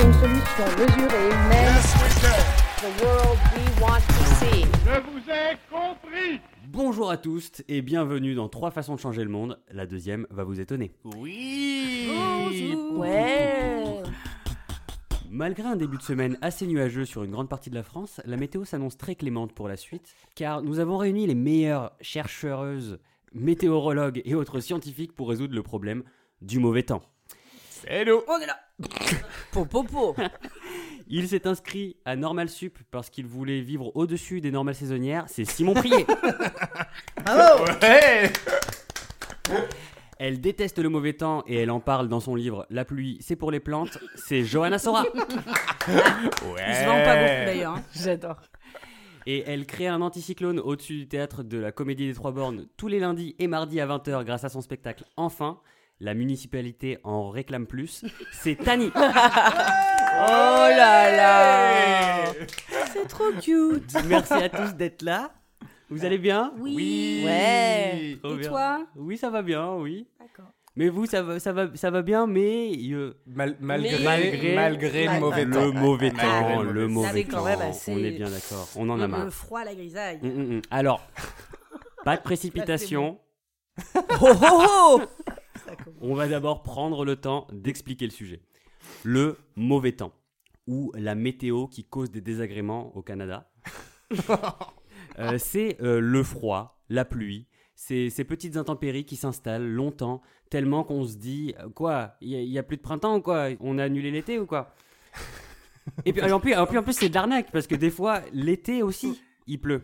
une solution mesurée, mais The world we want to see. Je vous ai compris Bonjour à tous et bienvenue dans Trois façons de changer le monde. La deuxième va vous étonner. Oui Ouais. Malgré un début de semaine assez nuageux sur une grande partie de la France, la météo s'annonce très clémente pour la suite, car nous avons réuni les meilleures chercheuses, météorologues et autres scientifiques pour résoudre le problème du mauvais temps. Hello On est là. Popopo. Il s'est inscrit à Normal Sup parce qu'il voulait vivre au-dessus des normales saisonnières, c'est Simon Prier. Ouais Elle déteste le mauvais temps et elle en parle dans son livre La pluie, c'est pour les plantes, c'est Johanna Sora. Ouais Il se vend pas beaucoup d'ailleurs. hein. J'adore. Et elle crée un anticyclone au-dessus du théâtre de la Comédie des Trois Bornes tous les lundis et mardis à 20h grâce à son spectacle Enfin. La municipalité en réclame plus. C'est Tani. Oh là là. C'est trop cute. Merci à tous d'être là. Vous allez bien? Oui. Ouais. Trop Et bien. toi? Oui, ça va bien, oui. D'accord. Mais vous, ça va, ça va, ça va bien, mais euh, Mal- malgré, Mais- malgré, Malgré- le mauvais le temps. mauvais Malgré temps, le le mauvais mauvais temps. même assez- On est bien d'accord. On en a Le marre. froid, la grisaille. Hum, hum, hum. Alors, pas de précipitation. Oh oh oh On va d'abord prendre le temps d'expliquer le sujet. Le mauvais temps, ou la météo qui cause des désagréments au Canada. Euh, c'est euh, le froid, la pluie, c'est ces petites intempéries qui s'installent longtemps, tellement qu'on se dit euh, quoi, il n'y a, plus de printemps ou quoi? On a annulé l'été ou quoi? Et puis en plus, en plus, en plus, c'est de l'arnaque, parce que des fois, l'été aussi, il pleut.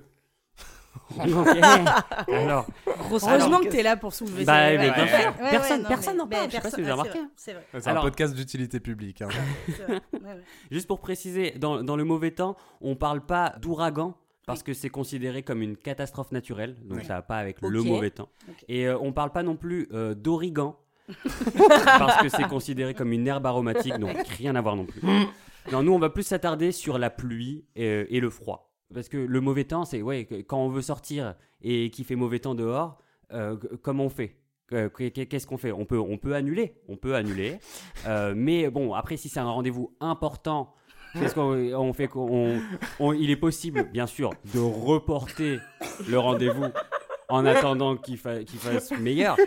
Eh, alors, Heureusement que t'es là pour soulever Bah, ça. mais bien Ouais, sûr. ouais, Personne- personne n'en parle, mais je sais pas si vous personne- avez ah, c'est remarqué. vrai, C'est vrai. C'est Alors- un podcast d'utilité publique. hein. vrai. Ouais, ouais. Juste pour préciser, dans, dans le mauvais temps, on parle pas d'ouragan parce que c'est considéré comme une catastrophe naturelle, donc Oui. ça va pas avec le mauvais temps. Et euh, on parle pas non plus euh, d'origan parce que c'est considéré comme une herbe aromatique, donc rien à voir non plus. Non, nous on va plus s'attarder sur la pluie et, et le froid. Parce que le mauvais temps, c'est ouais, quand on veut sortir et qu'il fait mauvais temps dehors, euh, comment on fait? Qu'est- Qu'est-ce qu'on fait? On peut, on peut annuler, on peut annuler. Euh, mais bon, après, si c'est un rendez-vous important, qu'est-ce qu'on on fait qu'on- on- Il est possible, bien sûr, de reporter le rendez-vous en attendant qu'il fa- qu'il fasse meilleur.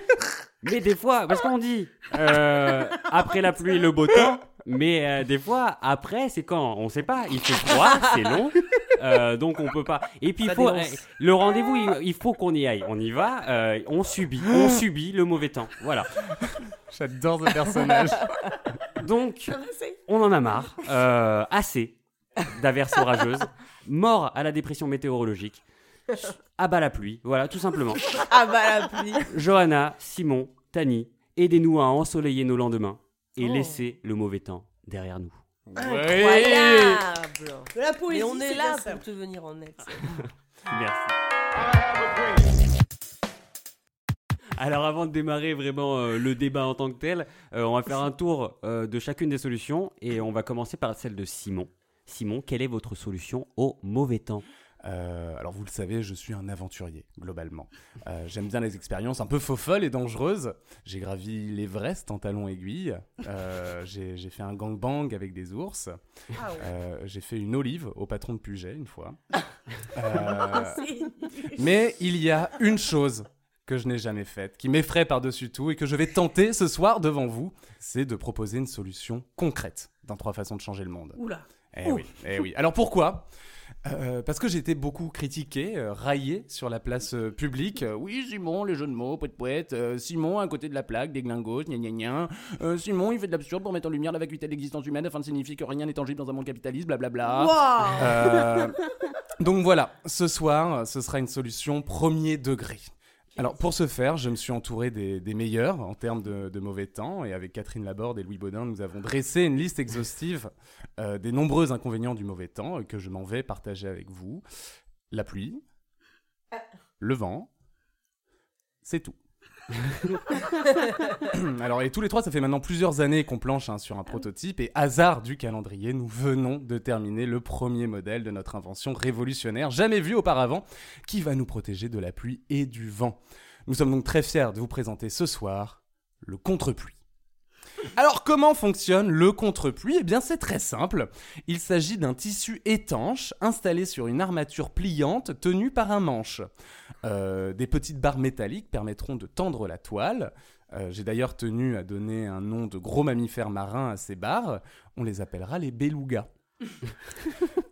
Mais des fois, parce qu'on dit euh, après la pluie, le beau temps. Mais euh, des fois, après, c'est quand? On sait pas. Il fait froid, c'est long. Euh, donc on peut pas. Et puis il faut euh, le rendez-vous. Il, il faut qu'on y aille. On y va. euh, on subit. On subit le mauvais temps. Voilà. J'adore ce personnage. Donc on en a marre. euh, assez d'averses orageuses. Mort à la dépression météorologique. À bas la pluie. Voilà, tout simplement. Ah bah la pluie. Johanna, Simon, Tani, aidez-nous à ensoleiller nos lendemains et Oh. laisser le mauvais temps derrière nous. Incroyable De la poésie. On est là pour te venir en aide. Merci. Alors avant de démarrer vraiment euh, le débat en tant que tel, euh, on va faire un tour euh, de chacune des solutions et on va commencer par celle de Simon. Simon, quelle est votre solution au mauvais temps? Euh, alors vous le savez, je suis un aventurier, globalement. Euh, J'aime bien les expériences un peu faux-folles et dangereuses. J'ai gravi l'Everest en talons aiguilles. Euh, J'ai fait un gangbang avec des ours. Ah J'ai fait une olive au patron de Puget une fois. Mais il y a une chose que je n'ai jamais faite, qui m'effraie par-dessus tout et que je vais tenter ce soir devant vous, c'est de proposer une solution concrète dans trois façons de changer le monde. Oula. Eh oui, eh oui. Alors pourquoi? Euh, parce que j'ai été beaucoup critiqué, euh, raillé sur la place euh, publique. Oui, Simon, les jeux de mots, poète poète. Simon, à côté de la plaque, des glingos, gna gna gna. Simon, il fait de l'absurde pour mettre en lumière la vacuité de l'existence humaine afin de signifier que rien n'est tangible dans un monde capitaliste, blablabla. Wow. Donc voilà, ce soir, ce sera une solution premier degré. Alors pour ce faire, je me suis entouré des, des meilleurs en termes de, de mauvais temps et avec Catherine Laborde et Louis Baudin, nous avons dressé une liste exhaustive euh, des nombreux inconvénients du mauvais temps euh, que je m'en vais partager avec vous. La pluie, le vent, c'est tout. Alors, et tous les trois, ça fait maintenant plusieurs années qu'on planche hein, sur un prototype, et hasard du calendrier, nous venons de terminer le premier modèle de notre invention révolutionnaire, jamais vue auparavant, qui va nous protéger de la pluie et du vent. Nous sommes donc très fiers de vous présenter ce soir le contre-pluie. Alors comment fonctionne le contre-pluie Eh bien c'est très simple. Il s'agit d'un tissu étanche installé sur une armature pliante tenue par un manche. Euh, des petites barres métalliques permettront de tendre la toile. Euh, J'ai d'ailleurs tenu à donner un nom de gros mammifères marins à ces barres. On les appellera les belugas.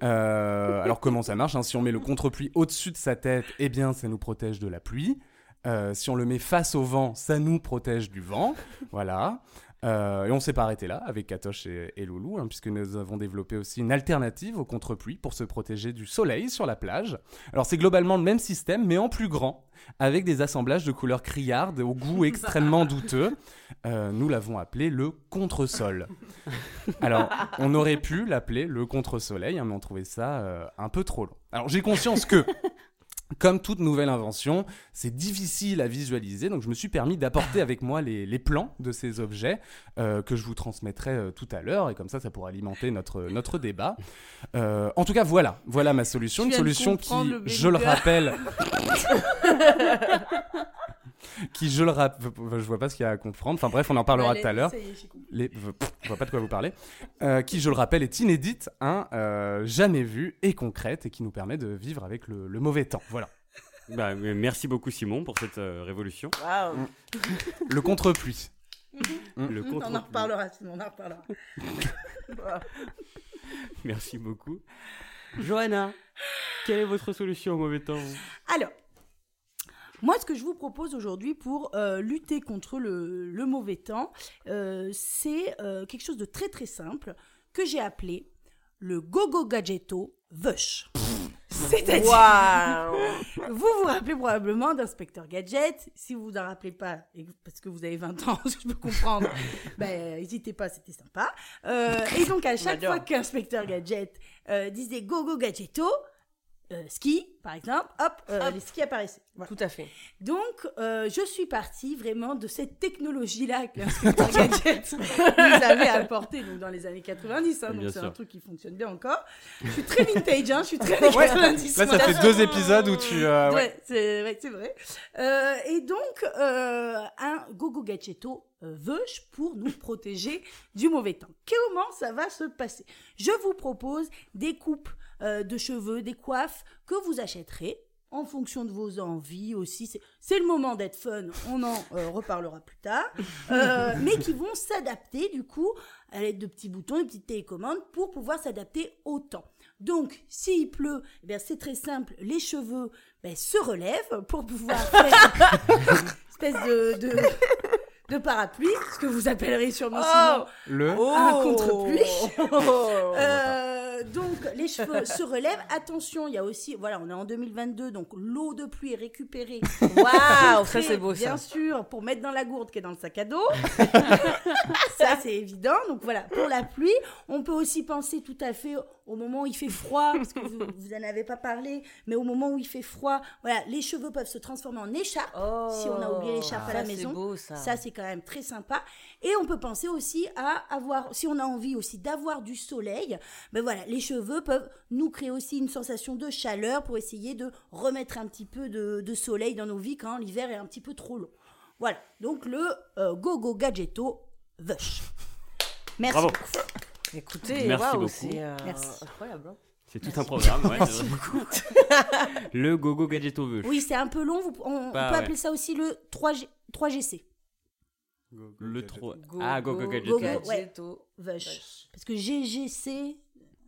Euh, alors comment ça marche hein? Si on met le contre-pluie au-dessus de sa tête, eh bien ça nous protège de la pluie. Euh, si on le met face au vent, ça nous protège du vent. Voilà. Euh, et on s'est pas arrêté là avec Katoche et, et Loulou, hein, puisque nous avons développé aussi une alternative au contre-pluie pour se protéger du soleil sur la plage. Alors c'est globalement le même système, mais en plus grand, avec des assemblages de couleurs criardes au goût extrêmement douteux. Euh, nous l'avons appelé le contre-sol. Alors on aurait pu l'appeler le contre-soleil, hein, mais on trouvait ça euh, un peu trop long. Alors j'ai conscience que comme toute nouvelle invention, c'est difficile à visualiser, donc je me suis permis d'apporter avec moi les, les plans de ces objets euh, que je vous transmettrai euh, tout à l'heure, et comme ça, ça pourra alimenter notre, notre débat. Euh, en tout cas, voilà, voilà ma solution, une solution qui, je le rappelle, qui, je le rappelle, je vois pas ce qu'il y a à comprendre. Enfin bref, on en parlera tout à l'heure. Les... Je vois pas de quoi vous parlez. Euh, qui, je le rappelle, est inédite, hein, euh, jamais vue et concrète, et qui nous permet de vivre avec le, le mauvais temps. Voilà. Bah, euh, merci beaucoup Simon pour cette euh, révolution. Waouh. Le contre-pluie. Le On en reparlera, sinon on en reparlera. Merci beaucoup. Johanna, quelle est votre solution au mauvais temps Alors, moi, ce que je vous propose aujourd'hui pour euh, lutter contre le, le mauvais temps, euh, c'est euh, quelque chose de très très simple que j'ai appelé le Gogo Gadgeto Vush. C'est-à-dire, Waouh. vous vous rappelez probablement d'Inspecteur Gadget. Si vous vous en rappelez pas, parce que vous avez 20 ans, je peux comprendre, ben, n'hésitez pas, c'était sympa. Euh, et donc, à chaque fois qu'Inspecteur Gadget euh, disait Gogo Gadgeto, euh, ski, par exemple, hop, euh, Hop. les skis apparaissaient. Voilà. Tout à fait. Donc, euh, je suis partie vraiment de cette technologie-là que l'inspecteur Gadget nous avait apportée donc, dans les années 90. hein, donc, c'est un truc qui fonctionne bien encore. Je suis très vintage, hein, je suis très années 90. Là, ça fait deux épisodes où tu. euh, ouais. Ouais, c'est ouais, vrai. Euh, et donc, euh, un Gogo Gadgeto Veuche pour nous protéger du mauvais temps. Comment ça va se passer? Je vous propose des coupes euh, de cheveux, des coiffes que vous achèterez en fonction de vos envies aussi. C'est- le moment d'être fun, on en euh, reparlera plus tard. Euh, mais qui vont s'adapter du coup à l'aide de petits boutons, de petites télécommandes pour pouvoir s'adapter au temps. Donc, s'il pleut, eh c'est très simple, les cheveux ben, se relèvent pour pouvoir faire une espèce de, de, de parapluie, ce que vous appellerez sûrement sinon Le. un contre-pluie. Oh. euh, donc les cheveux se relèvent. Attention, il y a aussi, voilà, on est en 2022, donc l'eau de pluie est récupérée. Waouh, ça c'est beau Bien ça. sûr, pour mettre dans la gourde qui est dans le sac à dos. ça c'est évident. Donc voilà, pour la pluie, on peut aussi penser tout à fait au moment où il fait froid, parce que vous, vous en avez pas parlé, mais au moment où il fait froid, voilà, les cheveux peuvent se transformer en écharpe. si on a oublié l'écharpe à la Oh, ça, maison. C'est beau ça. Ça, c'est quand même très sympa. Et on peut penser aussi à avoir, si on a envie aussi d'avoir du soleil, ben voilà, les cheveux peuvent nous créer aussi une sensation de chaleur pour essayer de remettre un petit peu de, de soleil dans nos vies quand l'hiver est un petit peu trop long. Voilà, donc le euh, Gogo Gadgeto Vush. Merci. Bravo. beaucoup. Écoutez, Merci waouh, beaucoup. c'est euh, Merci. incroyable. hein. C'est tout un programme. ouais, c'est vrai. le Gogo Gadgeto veut. Oui, c'est un peu long. vous- on, on Bah, peut ouais. appeler ça aussi le 3G, 3GC. Le 3. Go, Ah, Gogo go, Gadgeto. Gadgeto. Vush. Parce que GGC,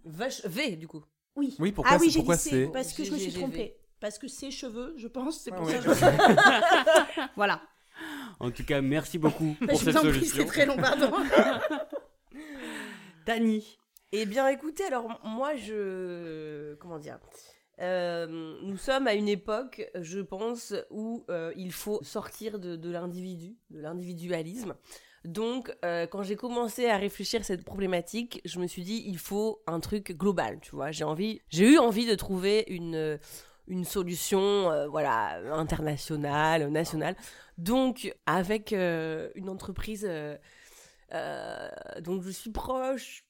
Vache V du coup. Oui. Oui, pourquoi ah oui, pourquoi dit c'est parce que je me suis trompée. Parce que c'est cheveux, je pense, c'est pour Ah ça je... Voilà. En tout cas, merci beaucoup pour je cette vous en prie, solution. c'est très long, pardon. Tani. Eh bien, écoutez, alors moi, je. Comment dire Euh, Nous sommes à une époque, je pense, où euh, il faut sortir de, l'individu, de l'individualisme. Donc, euh, quand j'ai commencé à réfléchir à cette problématique, je me suis dit, il faut un truc global, tu vois. J'ai envie, j'ai eu envie de trouver une une solution, voilà, internationale, nationale. Donc, avec une entreprise, euh, donc je suis proche.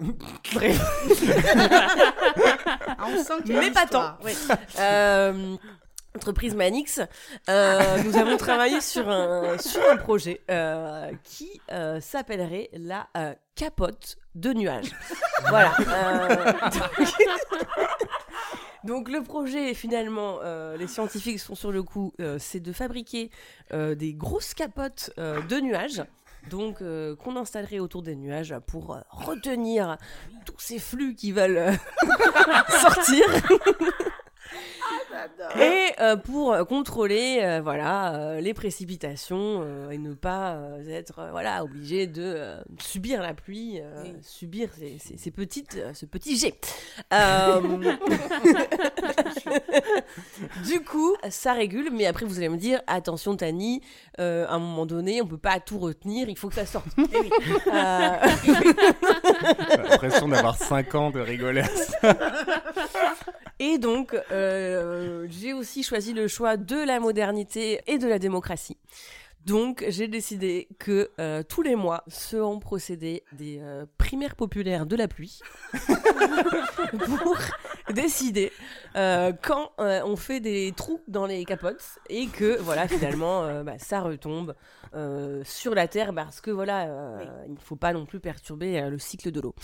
Bref. Ah, on sent qu'il y a Mais une pas histoire. Ouais. Euh, entreprise Manix, euh, nous avons travaillé sur un, sur un projet euh, qui euh, s'appellerait la euh, capote de nuages. voilà. euh, donc- Donc le projet, finalement, euh, les scientifiques sont sur le coup, euh, c'est de fabriquer euh, des grosses capotes euh, de nuages. Donc, euh, qu'on installerait autour des nuages pour euh, retenir tous ces flux qui veulent euh, sortir. Et euh, pour euh, contrôler euh, voilà, euh, les précipitations euh, et ne pas euh, être euh, voilà, obligé de euh, subir la pluie, euh, Oui. subir ces, ces- ces petites, euh, ce petit jet. Euh, du coup, ça régule, mais après vous allez me dire attention Tani, euh, à un moment donné, on peut pas tout retenir, il faut que ça sorte. Euh, J'ai l'impression d'avoir 5 ans de rigoler. Et donc, euh, j'ai aussi choisi le choix de la modernité et de la démocratie. Donc, j'ai décidé que euh, tous les mois seront procédés des euh, primaires populaires de la pluie pour décider euh, quand euh, on fait des trous dans les capotes et que, voilà, finalement, euh, bah, ça retombe sur la terre parce que, voilà, il ne faut pas non plus perturber le cycle de l'eau.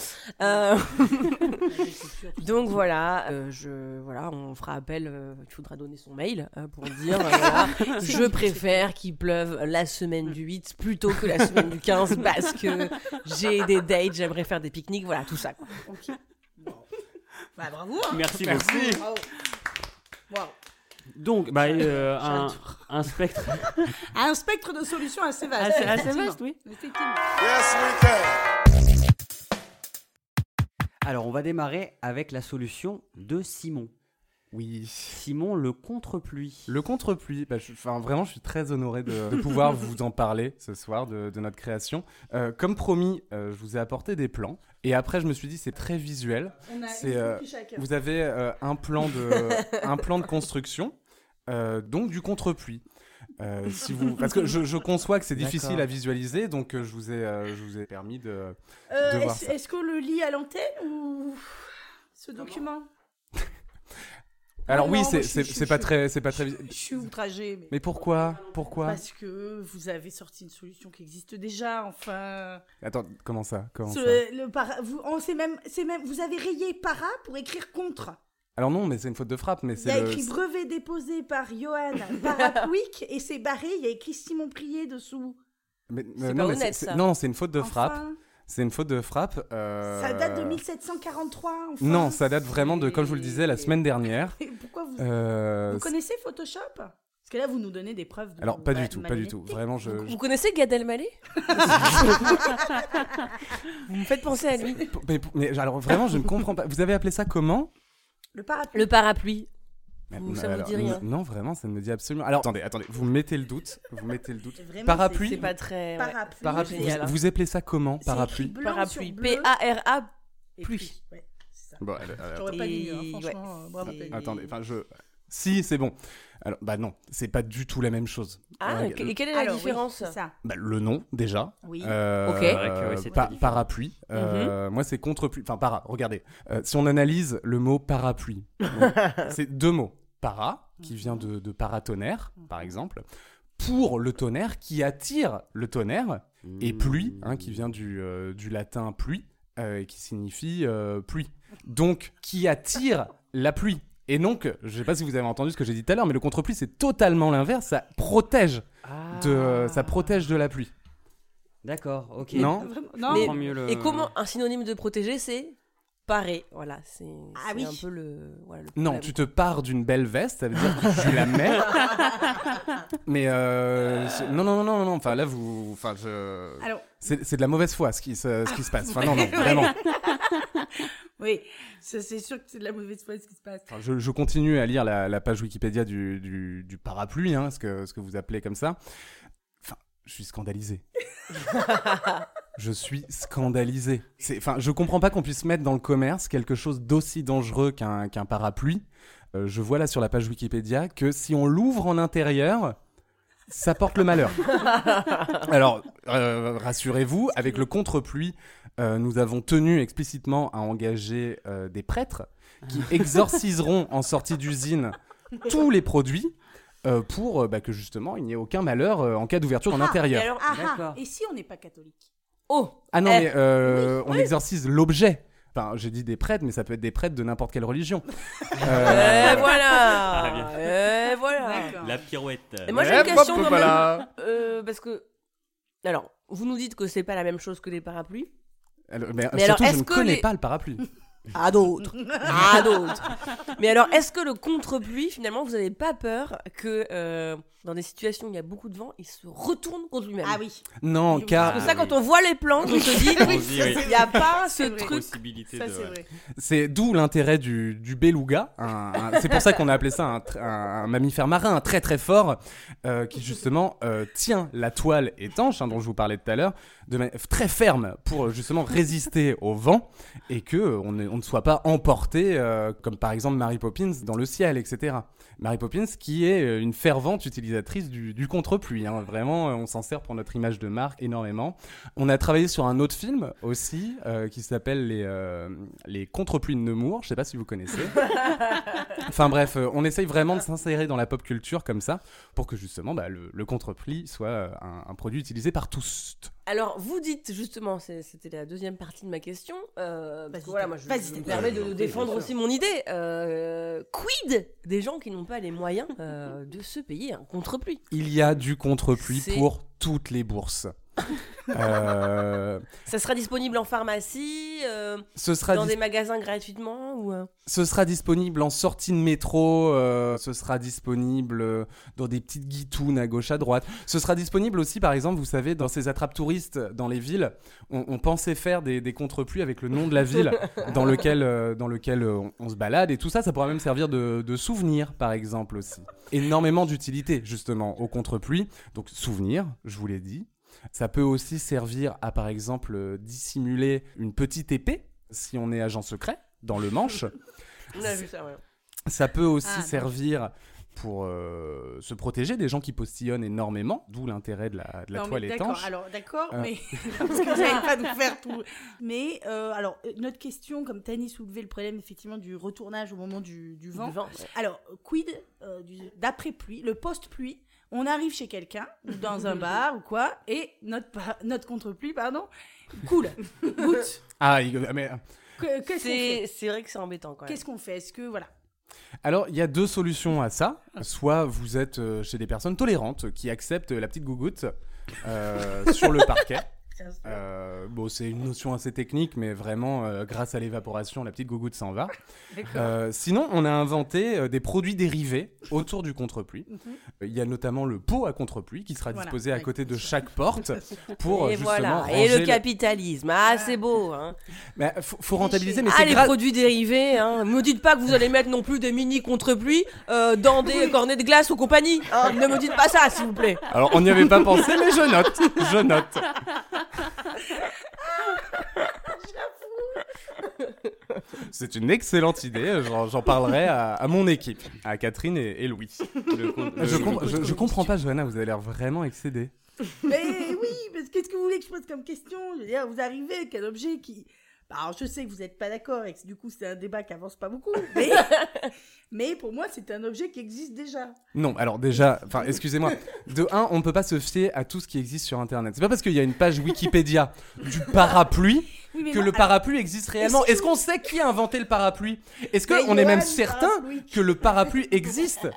Donc voilà, je, voilà, on fera appel, il faudra donner son mail pour dire, voilà, je préfère qu'il pleuve la semaine du 8 plutôt que la semaine du 15 parce que j'ai des dates, j'aimerais faire des pique-niques, voilà, tout ça. quoi. Bah, bravo. hein. Merci, Merci. beaucoup. Bravo. Wow. Donc, bah, euh, un, un spectre Un spectre de solutions assez vaste. assez, vaste, oui. Effectivement. Yes, we can. Alors, on va démarrer avec la solution de Simon. Oui. Simon, le contre-pluie. Le contre-pluie, bah, enfin, vraiment, je suis très honoré de, de pouvoir vous en parler ce soir de, de notre création. Euh, comme promis, euh, je vous ai apporté des plans. Et après, je me suis dit, c'est très visuel. On a C'est, une euh. Vous avez euh, un, plan de, un plan de construction, euh, donc du contre-pluie. Euh, si vous... Parce que je, je conçois que c'est difficile D'accord. à visualiser, donc je, vous ai, euh, je vous ai permis de... Euh, de voir Est-ce ça. est-ce qu'on le lit à l'antenne ou ce document? Alors Non, oui, c'est c'est- c'est pas très, c'est pas très. Je, je suis outragée. Mais... Mais pourquoi? Pourquoi? Parce que vous avez sorti une solution qui existe déjà, enfin. Attends, comment ça? Comment ça? le para- vous, on sait même, c'est même, vous avez rayé para pour écrire contre. Alors non, mais c'est une faute de frappe, mais Il y a c'est le. écrit brevet déposé par Johan Parapluic et c'est barré. Il y a écrit Simon Prié dessous. mais- C'est euh, pas non, mais honnête, c'est- ça. Non, non, c'est une faute de Enfin, frappe. C'est une faute de frappe. euh, Ça date de 1743. Enfin. Non, ça date vraiment de, comme je vous le disais, la semaine dernière. Et pourquoi vous, Euh, vous connaissez Photoshop? Parce que là, vous nous donnez des preuves. De Alors pas du tout, pas du tout. Vraiment, je. Vous connaissez Gad Elmaleh? Vous me faites penser à lui. Mais, mais alors vraiment, je ne comprends pas. Vous avez appelé ça comment? Le parapluie. Le parapluie. Mais- Vous- ça vous alors, dit rien Non, vraiment, ça ne me dit absolument. Alors attendez, attendez. Vous mettez le doute. Vous mettez le doute. Vraiment, Parapluie. C'est pas très. ouais. Parapluie. Parapluie. génial, Vous, vous appelez ça comment Parapluie. écrit blanc Parapluie. sur bleu P-A-R-A. et pluie. Ouais, c'est ça. Bon, alors, alors, J'aurais pas dit, hein, ouais. franchement. euh, bravo. Attendez, enfin je. Si, c'est bon. Alors, bah non, c'est pas du tout la même chose. Ah, Euh, que- et quelle est la Alors, oui, différence c'est ça. bah, le nom déjà. Oui. Euh, Ok. C'est vrai que, oui, c'est pa- très différent. parapluie. Euh, Moi, c'est contre-pluie. Enfin, para. Regardez. Euh, si on analyse le mot parapluie, c'est deux mots. Para, qui vient de, de paratonnerre, par exemple, pour le tonnerre qui attire le tonnerre, et pluie, hein, qui vient du, euh, du latin pluie, euh, et qui signifie euh, pluie. Donc, qui attire la pluie. Et donc, je sais pas si vous avez entendu ce que j'ai dit tout à l'heure, mais le contre-pluie, c'est totalement l'inverse. Ça protège de, ça protège de la pluie. D'accord, ok. Non Non, Mais- mieux le- Et comment un synonyme de protéger, c'est parer? Voilà, c'est Ah c'est oui. un peu le. Voilà, le Non, tu te pars d'une belle veste, ça veut dire que tu la mets. Mais euh, non, non, non, non, non. Enfin là, vous, enfin, je, Alors, c'est de la mauvaise foi ce qui se, ce qui se passe. Enfin non, non, vraiment. Oui, c'est sûr que c'est de la mauvaise foi ce qui se passe. Je, je continue à lire la, la page Wikipédia du, du, du parapluie, hein, ce que, ce que vous appelez comme ça. Enfin, je suis scandalisé. je suis scandalisé. Enfin, je comprends pas qu'on puisse mettre dans le commerce quelque chose d'aussi dangereux qu'un qu'un parapluie. Euh, je vois là sur la page Wikipédia que si on l'ouvre en intérieur, ça porte le malheur. Alors, euh, rassurez-vous, avec le contre-pluie, euh, nous avons tenu explicitement à engager euh, des prêtres qui exorciseront en sortie d'usine tous les produits euh, pour bah, que justement il n'y ait aucun malheur euh, en cas d'ouverture en Ah, intérieur. Et alors- Ah, ah, et si on n'est pas catholique? Oh Ah non, Eh, mais euh, on oui. exorcise l'objet. Enfin, j'ai dit des prêtres, mais ça peut être des prêtres de n'importe quelle religion. Et Euh, voilà Ah. Et voilà. La pirouette. Et moi j'ai Eh, une question quand voilà. même. euh, parce que. Alors, vous nous dites que c'est pas la même chose que les parapluies. alors, mais, Mais alors, surtout, je est-ce ne que connais les- pas le parapluie. À d'autres À d'autres Mais alors, est-ce que le contre-pluie, finalement, vous n'avez pas peur que euh, dans des situations où il y a beaucoup de vent, il se retourne contre lui-même Ah oui. Non, Oui, car Parce que ça, quand on voit les plans, on se dit, il n'y a pas ce truc. De. c'est ouais. vrai. c'est d'où l'intérêt du, du beluga. c'est pour ça qu'on a appelé ça un, tr- un- un mammifère marin un très très fort euh, qui justement euh, tient la toile étanche hein, dont je vous parlais tout à l'heure de manière très ferme pour justement résister au vent et que euh, on, ne- on ne soit pas emporté euh, comme par exemple Mary Poppins dans le ciel, etc. Mary Poppins qui est une fervente utilisatrice du, du contre-pluie. hein. Vraiment, euh, on s'en sert pour notre image de marque énormément. On a travaillé sur un autre film aussi euh, qui s'appelle les, euh, les contre-pluies de Nemours. Je sais pas si vous connaissez. enfin bref, euh, on essaye vraiment de s'insérer dans la pop culture comme ça pour que justement bah, le, le contre-pluie soit un, un produit utilisé par tous. Alors, vous dites justement, c'était la deuxième partie de ma question. euh, parce que voilà, moi, je, Vas-y, je me permets de défendre aussi mon idée. Euh, quid des gens qui n'ont pas les moyens euh, de se payer un contre-pluie Il y a du contre-pluie pour toutes les bourses. Euh, Ça sera disponible en pharmacie, euh, ce, sera dans dis- des magasins gratuitement ou euh, ce sera disponible en sortie de métro, ce sera disponible dans des petites guitounes à gauche à droite. Ce sera disponible aussi, par exemple, vous savez, dans ces attrapes touristes dans les villes. On, on pensait faire des, des contre-pluies avec le nom de la ville dans lequel, dans lequel on, on se balade. Et tout ça, ça pourra même servir de, de souvenir, par exemple, aussi. Énormément d'utilité, justement, au contre-pluie. Donc, souvenir, je vous l'ai dit. Ça peut aussi servir à, par exemple, euh, dissimuler une petite épée, si on est agent secret, dans le manche. On a vu ça, ouais. Ça peut aussi Ah, servir pour euh, se protéger des gens qui postillonnent énormément, d'où l'intérêt de la, de la Non, toile D'accord, étanche. alors d'accord, Euh. mais parce que vous n'allez pas nous faire tout. Mais euh, alors notre question, comme Tani soulevait le problème effectivement du retournage au moment du, du vent. Du vent, ouais. Alors quid euh, d'après pluie, le post pluie. On arrive chez quelqu'un ou dans un bar ou quoi et notre pa- notre contre pluie pardon coule goutte. Ah, il- mais, C'est c'est vrai que c'est embêtant quand même. Qu'est-ce qu'on fait? Est-ce que voilà alors, il y a deux solutions à ça. Soit vous êtes euh, chez des personnes tolérantes qui acceptent la petite gougoute euh, sur le parquet. Euh, bon, c'est une notion assez technique, mais vraiment, euh, grâce à l'évaporation, la petite gougoute s'en va. Euh, sinon, on a inventé euh, des produits dérivés autour du contre-pluie. Mhm. Il y a notamment le pot à contre-pluie qui sera Voilà, disposé à côté de chaque porte pour et justement voilà, ranger et le le- capitalisme, ah c'est beau. Hein. Mais faut, faut rentabiliser, mais ah c'est les grave. produits dérivés, hein. me dites pas que vous allez mettre non plus des mini contre-pluie euh, dans des cornets de glace ou compagnie. hein. Ne me dites pas ça s'il vous plaît. Alors, on n'y avait pas pensé, mais je note, je note. C'est une excellente idée. J'en parlerai à, à mon équipe, à Catherine et, et Louis. Le con- Je, com- je- je comprends pas, Johanna. Vous avez l'air vraiment excédée. Mais oui, parce que qu'est-ce que vous voulez que je pose comme question? Je veux dire, vous arrivez avec un objet qui. Alors, je sais que vous n'êtes pas d'accord et que du coup, c'est un débat qui avance pas beaucoup. Mais, mais pour moi, c'est un objet qui existe déjà. Non, alors déjà, enfin, excusez-moi. De un, on ne peut pas se fier à tout ce qui existe sur Internet. C'est pas parce qu'il y a une page Wikipédia du parapluie Oui, que moi, le parapluie existe réellement. Est-ce qu'on sait qui a inventé le parapluie? Est-ce qu'on est même certain que le parapluie existe?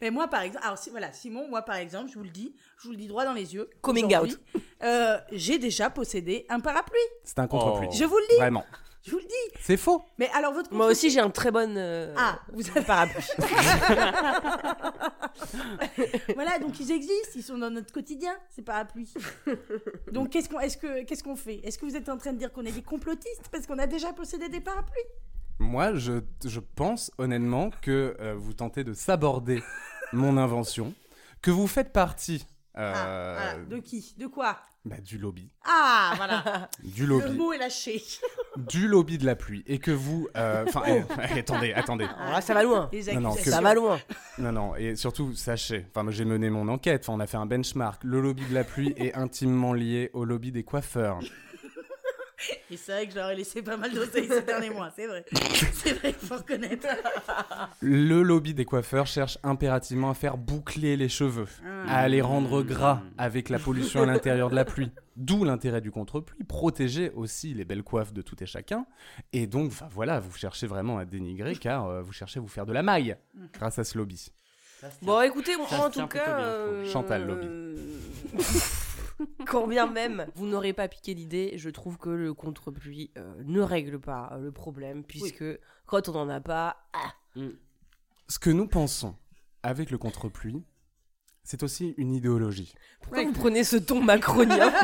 Mais moi, par exemple, alors si, voilà, Simon, moi, par exemple, je vous le dis, je vous le dis droit dans les yeux. Coming aujourd'hui, euh, j'ai déjà possédé un parapluie. C'est un contre-pluie. Oh. Je vous le dis, Vraiment. je vous le dis. C'est faux. Mais alors, votre Moi aussi j'ai un très bon euh, Ah, vous avez parapluie. Voilà, donc ils existent, ils sont dans notre quotidien, ces parapluies. Donc qu'est-ce qu'on est-ce que qu'est-ce qu'on fait? Est-ce que vous êtes en train de dire qu'on est des complotistes parce qu'on a déjà possédé des parapluies? Moi, je, je pense honnêtement que euh, vous tentez de s'aborder mon invention, que vous faites partie euh, Ah, voilà. De qui? De quoi? Bah, du lobby, Ah, voilà. du Le lobby, mot est lâché. du lobby de la pluie, et que vous, euh, enfin, eh, eh, attendez, attendez, Alors là ça va loin. Les Non, non, accusations. Ça va loin. non, non, et surtout sachez, enfin, moi j'ai mené mon enquête, enfin, on a fait un benchmark, le lobby de la pluie est intimement lié au lobby des coiffeurs. Et c'est vrai que j'aurais laissé pas mal d'oseille ces derniers mois, c'est vrai. C'est vrai qu'il faut reconnaître. Le lobby des coiffeurs cherche impérativement à faire boucler les cheveux, Ah. à les rendre gras avec la pollution à l'intérieur de la pluie. D'où l'intérêt du contre-pluie, protéger aussi les belles coiffes de tout et chacun. Et donc, enfin voilà, vous cherchez vraiment à dénigrer car euh, vous cherchez à vous faire de la maille grâce à ce lobby. Bon, écoutez, en tout cas. bien, euh, Chantal Lobby. Quand bien même vous n'aurez pas piqué l'idée, je trouve que le contre-pluie euh, ne règle pas euh, le problème, puisque quand on n'en a pas, ah, Ce que nous pensons avec le contre-pluie, c'est aussi une idéologie. pourquoi vous prenez ce ton macronien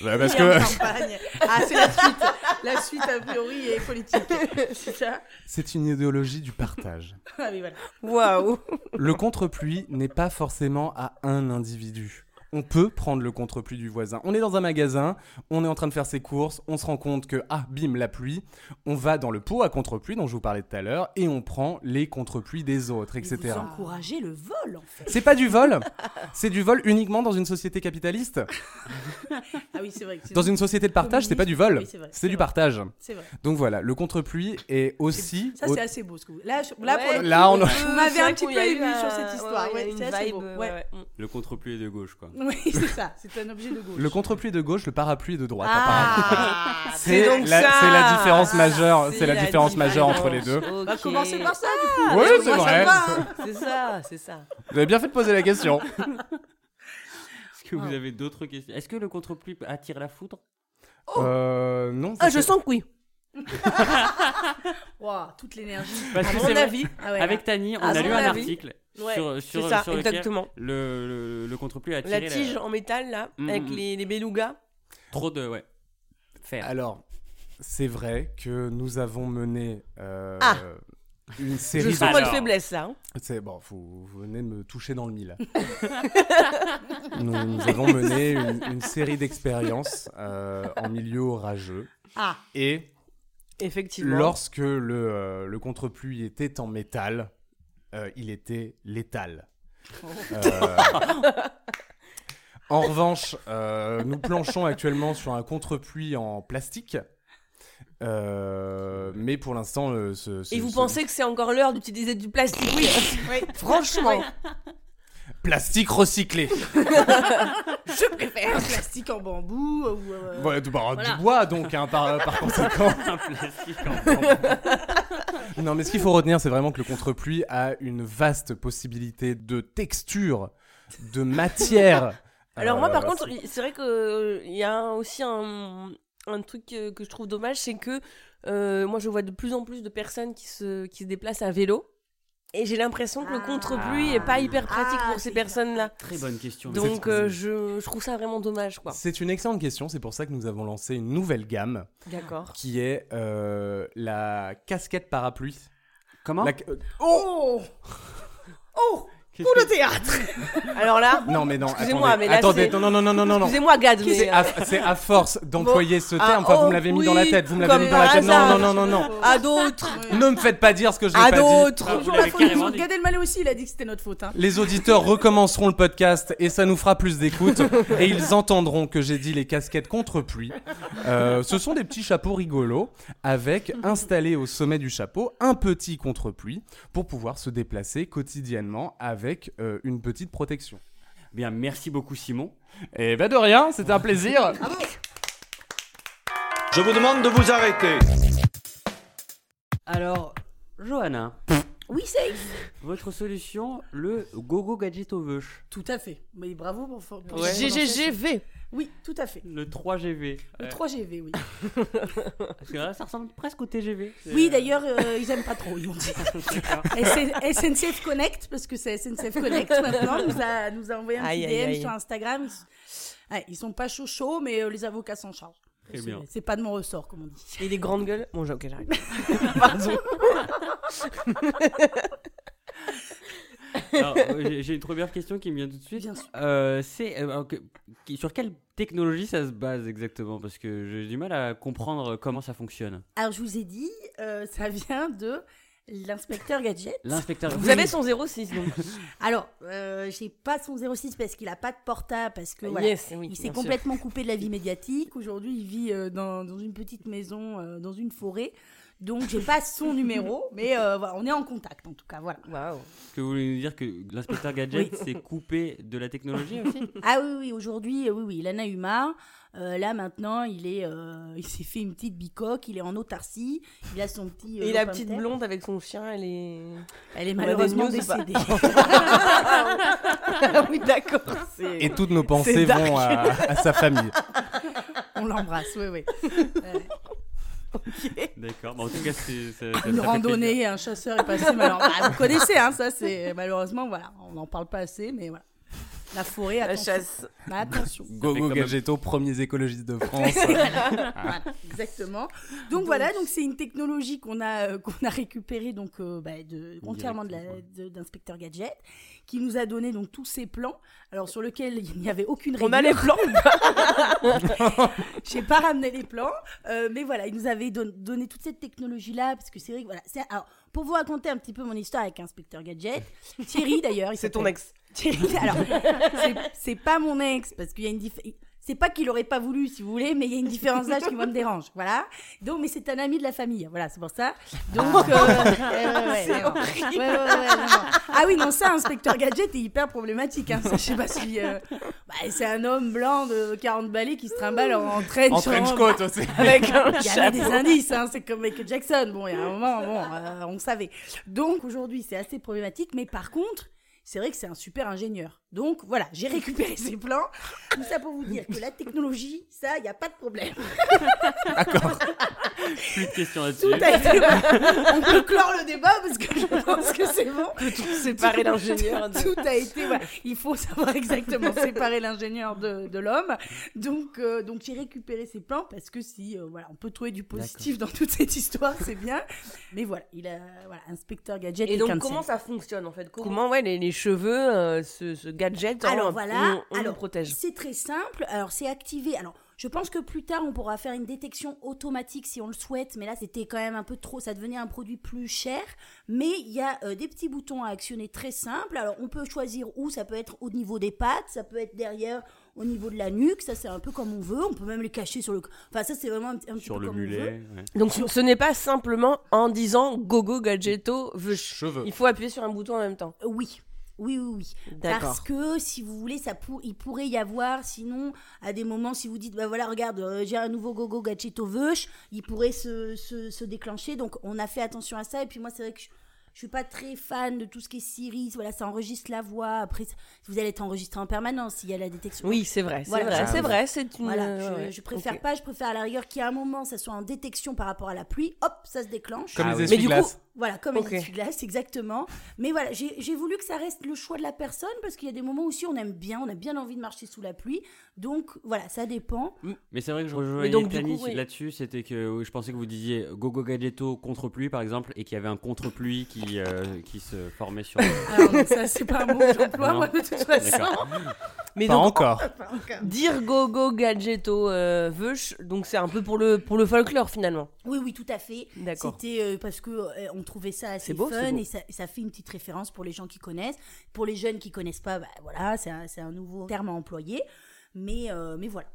parce est en campagne. Ah, c'est la suite. La suite, a priori, est politique. C'est ça c'est une idéologie du partage. Ah oui, voilà. Waouh Le contre-pluie n'est pas forcément à un individu. On peut prendre le contre-pluie du voisin. On est dans un magasin, on est en train de faire ses courses, on se rend compte que, ah, bim, la pluie. On va dans le pot à contre-pluie dont je vous parlais tout à l'heure et on prend les contre-pluies des autres, Mais etc. Vous encouragez le vol, en fait. C'est pas du vol, c'est du vol uniquement dans une société capitaliste. Ah oui, c'est vrai. que Dans une société de partage, c'est pas du vol, Oui, c'est du vrai. partage. C'est vrai. Donc voilà, le contre-pluie est aussi. Ça, au- c'est assez beau. Ce que vous... Là, je- là, pour Ouais, coup, Là, on a- Vous m'avez c'est un petit peu ému un- sur cette histoire. ouais, Ouais, c'est assez beau. Ouais. ouais, ouais. Le contre-pluie est de gauche, quoi. Oui, c'est ça. C'est un objet de gauche. Le contre-pluie de gauche, le parapluie de droite. apparemment. Ah, C'est donc la- ça. c'est la différence majeure- C'est c'est la différence majeure entre les deux. On va Ok. commencer par ça, du coup. Oui, Parce que c'est vrai. va, hein. C'est ça, c'est ça. Vous avez bien fait de poser la question. Est-ce que vous avez d'autres questions? Est-ce que le contre-pluie attire la foudre? Euh, non. Ah, je fait- sens que oui. Waouh, toute l'énergie. Parce À que mon avis. Ah ouais, Avec Tani, on a lu un avis. article Ouais, sur, sur, ça, sur lequel exactement. le, le, le contre-pluie a La tige en métal, là, Mm, avec mm. les, les belugas. trop de ouais, fer. Alors, c'est vrai que nous avons mené euh, Ah. une Je série. sens de- faiblesse, là. hein. C'est bon, vous, vous venez de me toucher dans le mille. nous, nous avons mené une, une série d'expériences euh, en milieu orageux Ah, et Effectivement. lorsque le, euh, le contre-pluie était en métal, euh, il était létal. Euh, en revanche, euh, nous planchons actuellement sur un contre-pluie en plastique. Euh, mais pour l'instant, euh, ce, ce- Et vous ce- pensez que c'est encore l'heure d'utiliser du plastique Oui. Franchement. Plastique recyclé. je préfère un plastique en bambou ou. euh, Ouais, du, bah, Voilà. du bois donc, hein, par, par conséquent. Un plastique en non, mais ce qu'il faut retenir, c'est vraiment que le contre-pluie a une vaste possibilité de texture, de matière. Alors moi, par Euh, contre, c'est vrai qu'il y a aussi un, un truc euh, que je trouve dommage, c'est que euh, moi, je vois de plus en plus de personnes qui se, qui se déplacent à vélo. Et j'ai l'impression que le Ah. contre-pluie est pas hyper pratique Ah, pour ces c'est personnes-là. Très bonne question. Donc euh, je, je trouve ça vraiment dommage, quoi. C'est une excellente question, c'est pour ça que nous avons lancé une nouvelle gamme D'accord. qui est euh, la casquette parapluie. Comment La- euh, Oh Oh Qu'est-ce Ou le théâtre Alors là, non mais non, Excusez-moi, attendez, mais là, attendez, c'est- non, non, non, non, non, excusez-moi, Gad, mais... C'est à, c'est à force d'employer ce Ah, terme, enfin vous oh, me l'avez mis dans la tête, vous me l'avez mis dans la tête. Non, non, non, non, non. À d'autres Ne me faites pas dire ce que je n'ai À pas dit. d'autres Ah, Toujours la faute Gad. Elmaleh aussi, il a dit que c'était notre faute. Hein. Les auditeurs recommenceront le podcast et ça nous fera plus d'écoute et ils entendront que j'ai dit les casquettes contre pluie. Euh, ce sont des petits chapeaux rigolos avec installé au sommet du chapeau un petit contre-pluie pour pouvoir se déplacer quotidiennement avec euh, une petite protection. Bien, merci beaucoup Simon. Et ben de rien, c'était un plaisir. Je vous demande de vous arrêter. Alors, Johanna, Oui, safe votre solution, le gogo gadget au veuche. Tout à fait. Mais bravo pour, pour Ouais. GGGV Oui, tout à fait. Le 3GV. Le Euh, 3GV, oui. Parce que là, ça ressemble presque au TGV. Oui, Euh, d'ailleurs, euh, ils aiment pas trop, ils m'ont dit. SN- SNCF Connect, parce que c'est SNCF Connect maintenant, nous a, nous a envoyé un Aïe, petit DM aïe. sur Instagram. Ils, ouais, ils sont pas chaud chaud, mais euh, les avocats s'en chargent. Très C'est- bien. C'est pas de mon ressort, comme on dit. Et les grandes gueules Bon, ok, j'arrive. Pardon. Euh, j'ai- une première question qui me vient tout de suite. Bien sûr. Euh, c'est euh, alors que- qui- sur quelle technologie ça se base exactement? Parce que j'ai du mal à comprendre comment ça fonctionne. Alors, je vous ai dit, euh, ça vient de L'inspecteur Gadget. L'inspecteur. Vous avez son 06 donc. Alors, euh, j'ai pas son 06 parce qu'il a pas de portable, parce que voilà, Yes, oui, il s'est complètement coupé de la vie médiatique. Aujourd'hui, il vit euh, dans, dans une petite maison, euh, dans une forêt. Donc, j'ai pas son numéro, mais euh, voilà, on est en contact en tout cas. Voilà. Waouh. Est-ce que vous voulez nous dire que l'inspecteur Gadget s'est coupé de la technologie aussi? Ah oui, oui, aujourd'hui, euh, oui, oui, il en a eu marre. Euh, là maintenant, il est, euh, il s'est fait une petite bicoque, il est en autarcie, il a son petit. euh, Et la petite blonde avec son chien, elle est. Elle est malheureusement news pas décédée. Oui, d'accord. Et toutes nos pensées vont à, à sa famille. On l'embrasse, oui, oui. D'accord. Bah, en tout cas, c'est. ça- ça- ça Une fait randonnée, un chasseur est passé. alors, bah, vous connaissez, hein, ça, c'est malheureusement, voilà, on n'en parle pas assez, mais voilà. La forêt, La attention. chasse. Bah, attention. Gogo quand même- premiers écologistes de France. Voilà, exactement. Donc voilà, donc c'est une technologie qu'on a euh, qu'on a récupérée donc euh, bah, de entièrement de d'inspecteur gadget qui nous a donné donc tous ces plans. Alors sur lesquels il n'y avait aucune On règle. a les plans J'ai pas ramené les plans, euh, mais voilà, il nous avait don- donné toute cette technologie là parce que c'est vrai que voilà, c'est pour vous raconter un petit peu mon histoire avec inspecteur gadget, Thierry d'ailleurs, il C'est ton ex. Alors, c'est- pas mon ex, parce qu'il y a une différence. C'est pas qu'il aurait pas voulu, si vous voulez, mais il y a une différence d'âge qui moi me dérange. Voilà. Donc, mais c'est un ami de la famille. Voilà, c'est pour ça. Donc, euh, ouais, ouais. Ouais, non, non. Ah oui, non, ça, inspecteur gadget est hyper problématique. Hein. Ça, je sais pas si. euh, bah, c'est un homme blanc de 40 balais qui se trimballe en, en trench. en trench coat aussi. Avec un Il y avait des indices, hein, c'est comme Michael Jackson. Bon, il y a un moment, bon, euh, on savait. Donc aujourd'hui, c'est assez problématique, mais par contre, c'est vrai que c'est un super ingénieur. Donc voilà, j'ai récupéré ses plans. Tout ça pour vous dire que la technologie, ça, il n'y a pas de problème. Plus de questions là-dessus. On peut clore le débat parce que je pense que c'est bon. Séparer l'ingénieur de- Tout a été. voilà. Il faut savoir exactement séparer l'ingénieur de, de l'homme. Donc, euh, donc j'ai récupéré ces plans parce que si euh, voilà, on peut trouver du positif dans toute cette histoire, c'est bien. Mais voilà, il a voilà, inspecteur gadget. Et donc, quelqu'un de comment ça fonctionne en fait? Comment ouais, les, les cheveux, euh, ce, ce gadget, Alors on- voilà, on, on nous alors protège c'est très simple. Alors c'est activé. Alors je pense que plus tard on pourra faire une détection automatique si on le souhaite, mais là c'était quand même un peu trop. Ça devenait un produit plus cher. Mais il y a euh, des petits boutons à actionner très simples. Alors on peut choisir où. Ça peut être au niveau des pattes, ça peut être derrière. Au niveau de la nuque, ça c'est un peu comme on veut. On peut même les cacher sur le. Enfin ça c'est vraiment un, petit- Sur peu le comme on veut. mulet. ouais. Donc, ce n'est pas simplement en disant gogo gadgeto veut. Cheveux. Il faut appuyer sur un bouton en même temps. Oui. Oui, oui, oui. D'accord. Parce que si vous voulez, ça pour, il pourrait y avoir, sinon, à des moments, si vous dites, bah voilà, regarde, euh, j'ai un nouveau gogo gadgeto veuche, il pourrait se, se, se déclencher. Donc, on a fait attention à ça. Et puis, moi, c'est vrai que je, je suis pas très fan de tout ce qui est Siri. Voilà, ça enregistre la voix. Après, vous allez être enregistré en permanence s'il y a la détection. Oui, c'est vrai, c'est Voilà, vrai, c'est vrai, c'est une. Voilà, euh, je, je préfère pas, je préfère à la rigueur qu'il y ait un moment, ça soit en détection par rapport à la pluie, hop, ça se déclenche. Comme Ah les oui. Mais du coup. Voilà, comme Ok. un essuie-glace, exactement. Mais voilà, j'ai voulu que ça reste le choix de la personne parce qu'il y a des moments aussi on aime bien, on a bien envie de marcher sous la pluie. Donc voilà, ça dépend. Mais c'est vrai que je Tani coup, oui. là-dessus, c'était que je pensais que vous disiez Gogo Gadgeto contre pluie par exemple, et qu'il y avait un contre pluie qui, euh, qui se formait sur. Alors donc ça, c'est pas un mot que j'emploie moi de toute façon. Mais Pas donc, encore. dire gogo gadgeto euh, donc c'est un peu pour le, pour le folklore finalement. Oui, oui, tout à fait. D'accord. C'était euh, parce que euh, on trouvait ça assez beau, fun beau. et ça, ça fait une petite référence pour les gens qui connaissent. Pour les jeunes qui connaissent pas, bah, voilà, c'est un, c'est un nouveau terme à employer. Mais, euh, mais voilà.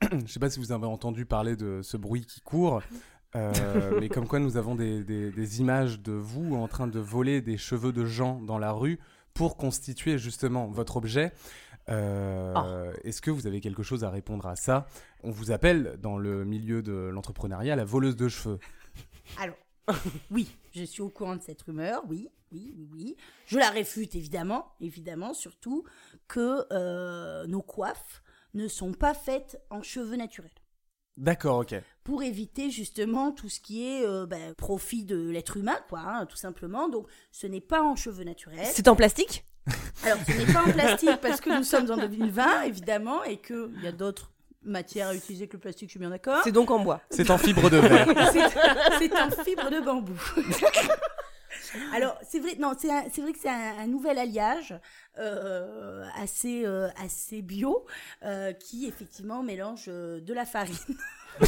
Je sais pas si vous avez entendu parler de ce bruit qui court, euh, mais comme quoi nous avons des, des- des images de vous en train de voler des cheveux de gens dans la rue pour constituer justement votre objet. Euh, Ah. Est-ce que vous avez quelque chose à répondre à ça? On vous appelle dans le milieu de l'entrepreneuriat la voleuse de cheveux. Alors, oui, je suis au courant de cette rumeur, oui, oui, oui, oui. Je la réfute évidemment, évidemment, surtout que euh, nos coiffes ne sont pas faites en cheveux naturels. D'accord, ok. Pour éviter justement tout ce qui est euh, ben, profit de l'être humain, quoi, hein, tout simplement. Donc, ce n'est pas en cheveux naturels. C'est en plastique? Alors, ce n'est pas en plastique parce que nous sommes en 2020, évidemment, et qu'il y a d'autres matières à utiliser que le plastique, je suis bien d'accord. C'est donc en bois. C'est en fibre de verre. C'est- en fibre de bambou. Alors, c'est vrai, non, c'est vrai que c'est un, un nouvel alliage euh, assez, euh, assez bio euh, qui, effectivement, mélange euh, de la farine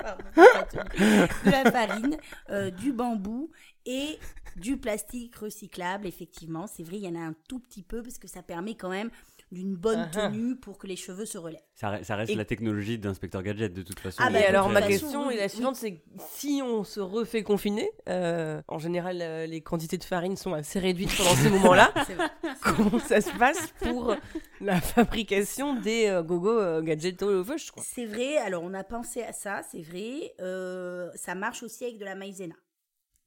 Pardon, de la farine, euh, du bambou et du plastique recyclable, effectivement. C'est vrai, il y en a un tout petit peu parce que ça permet quand même d'une bonne Ah ah. tenue pour que les cheveux se relèvent. Ça, re- ça reste Et- la technologie d'inspecteur gadget de toute façon. Ah, bah, Et alors ma question est la suivante, c'est si on se refait confiner, euh, en général euh, les quantités de farine sont assez réduites pendant ces moments-là. Comment ça se passe pour la fabrication des euh, gogo euh, gadgets au feuche quoi C'est vrai, alors on a pensé à ça, c'est vrai. Euh, ça marche aussi avec de la maïzena.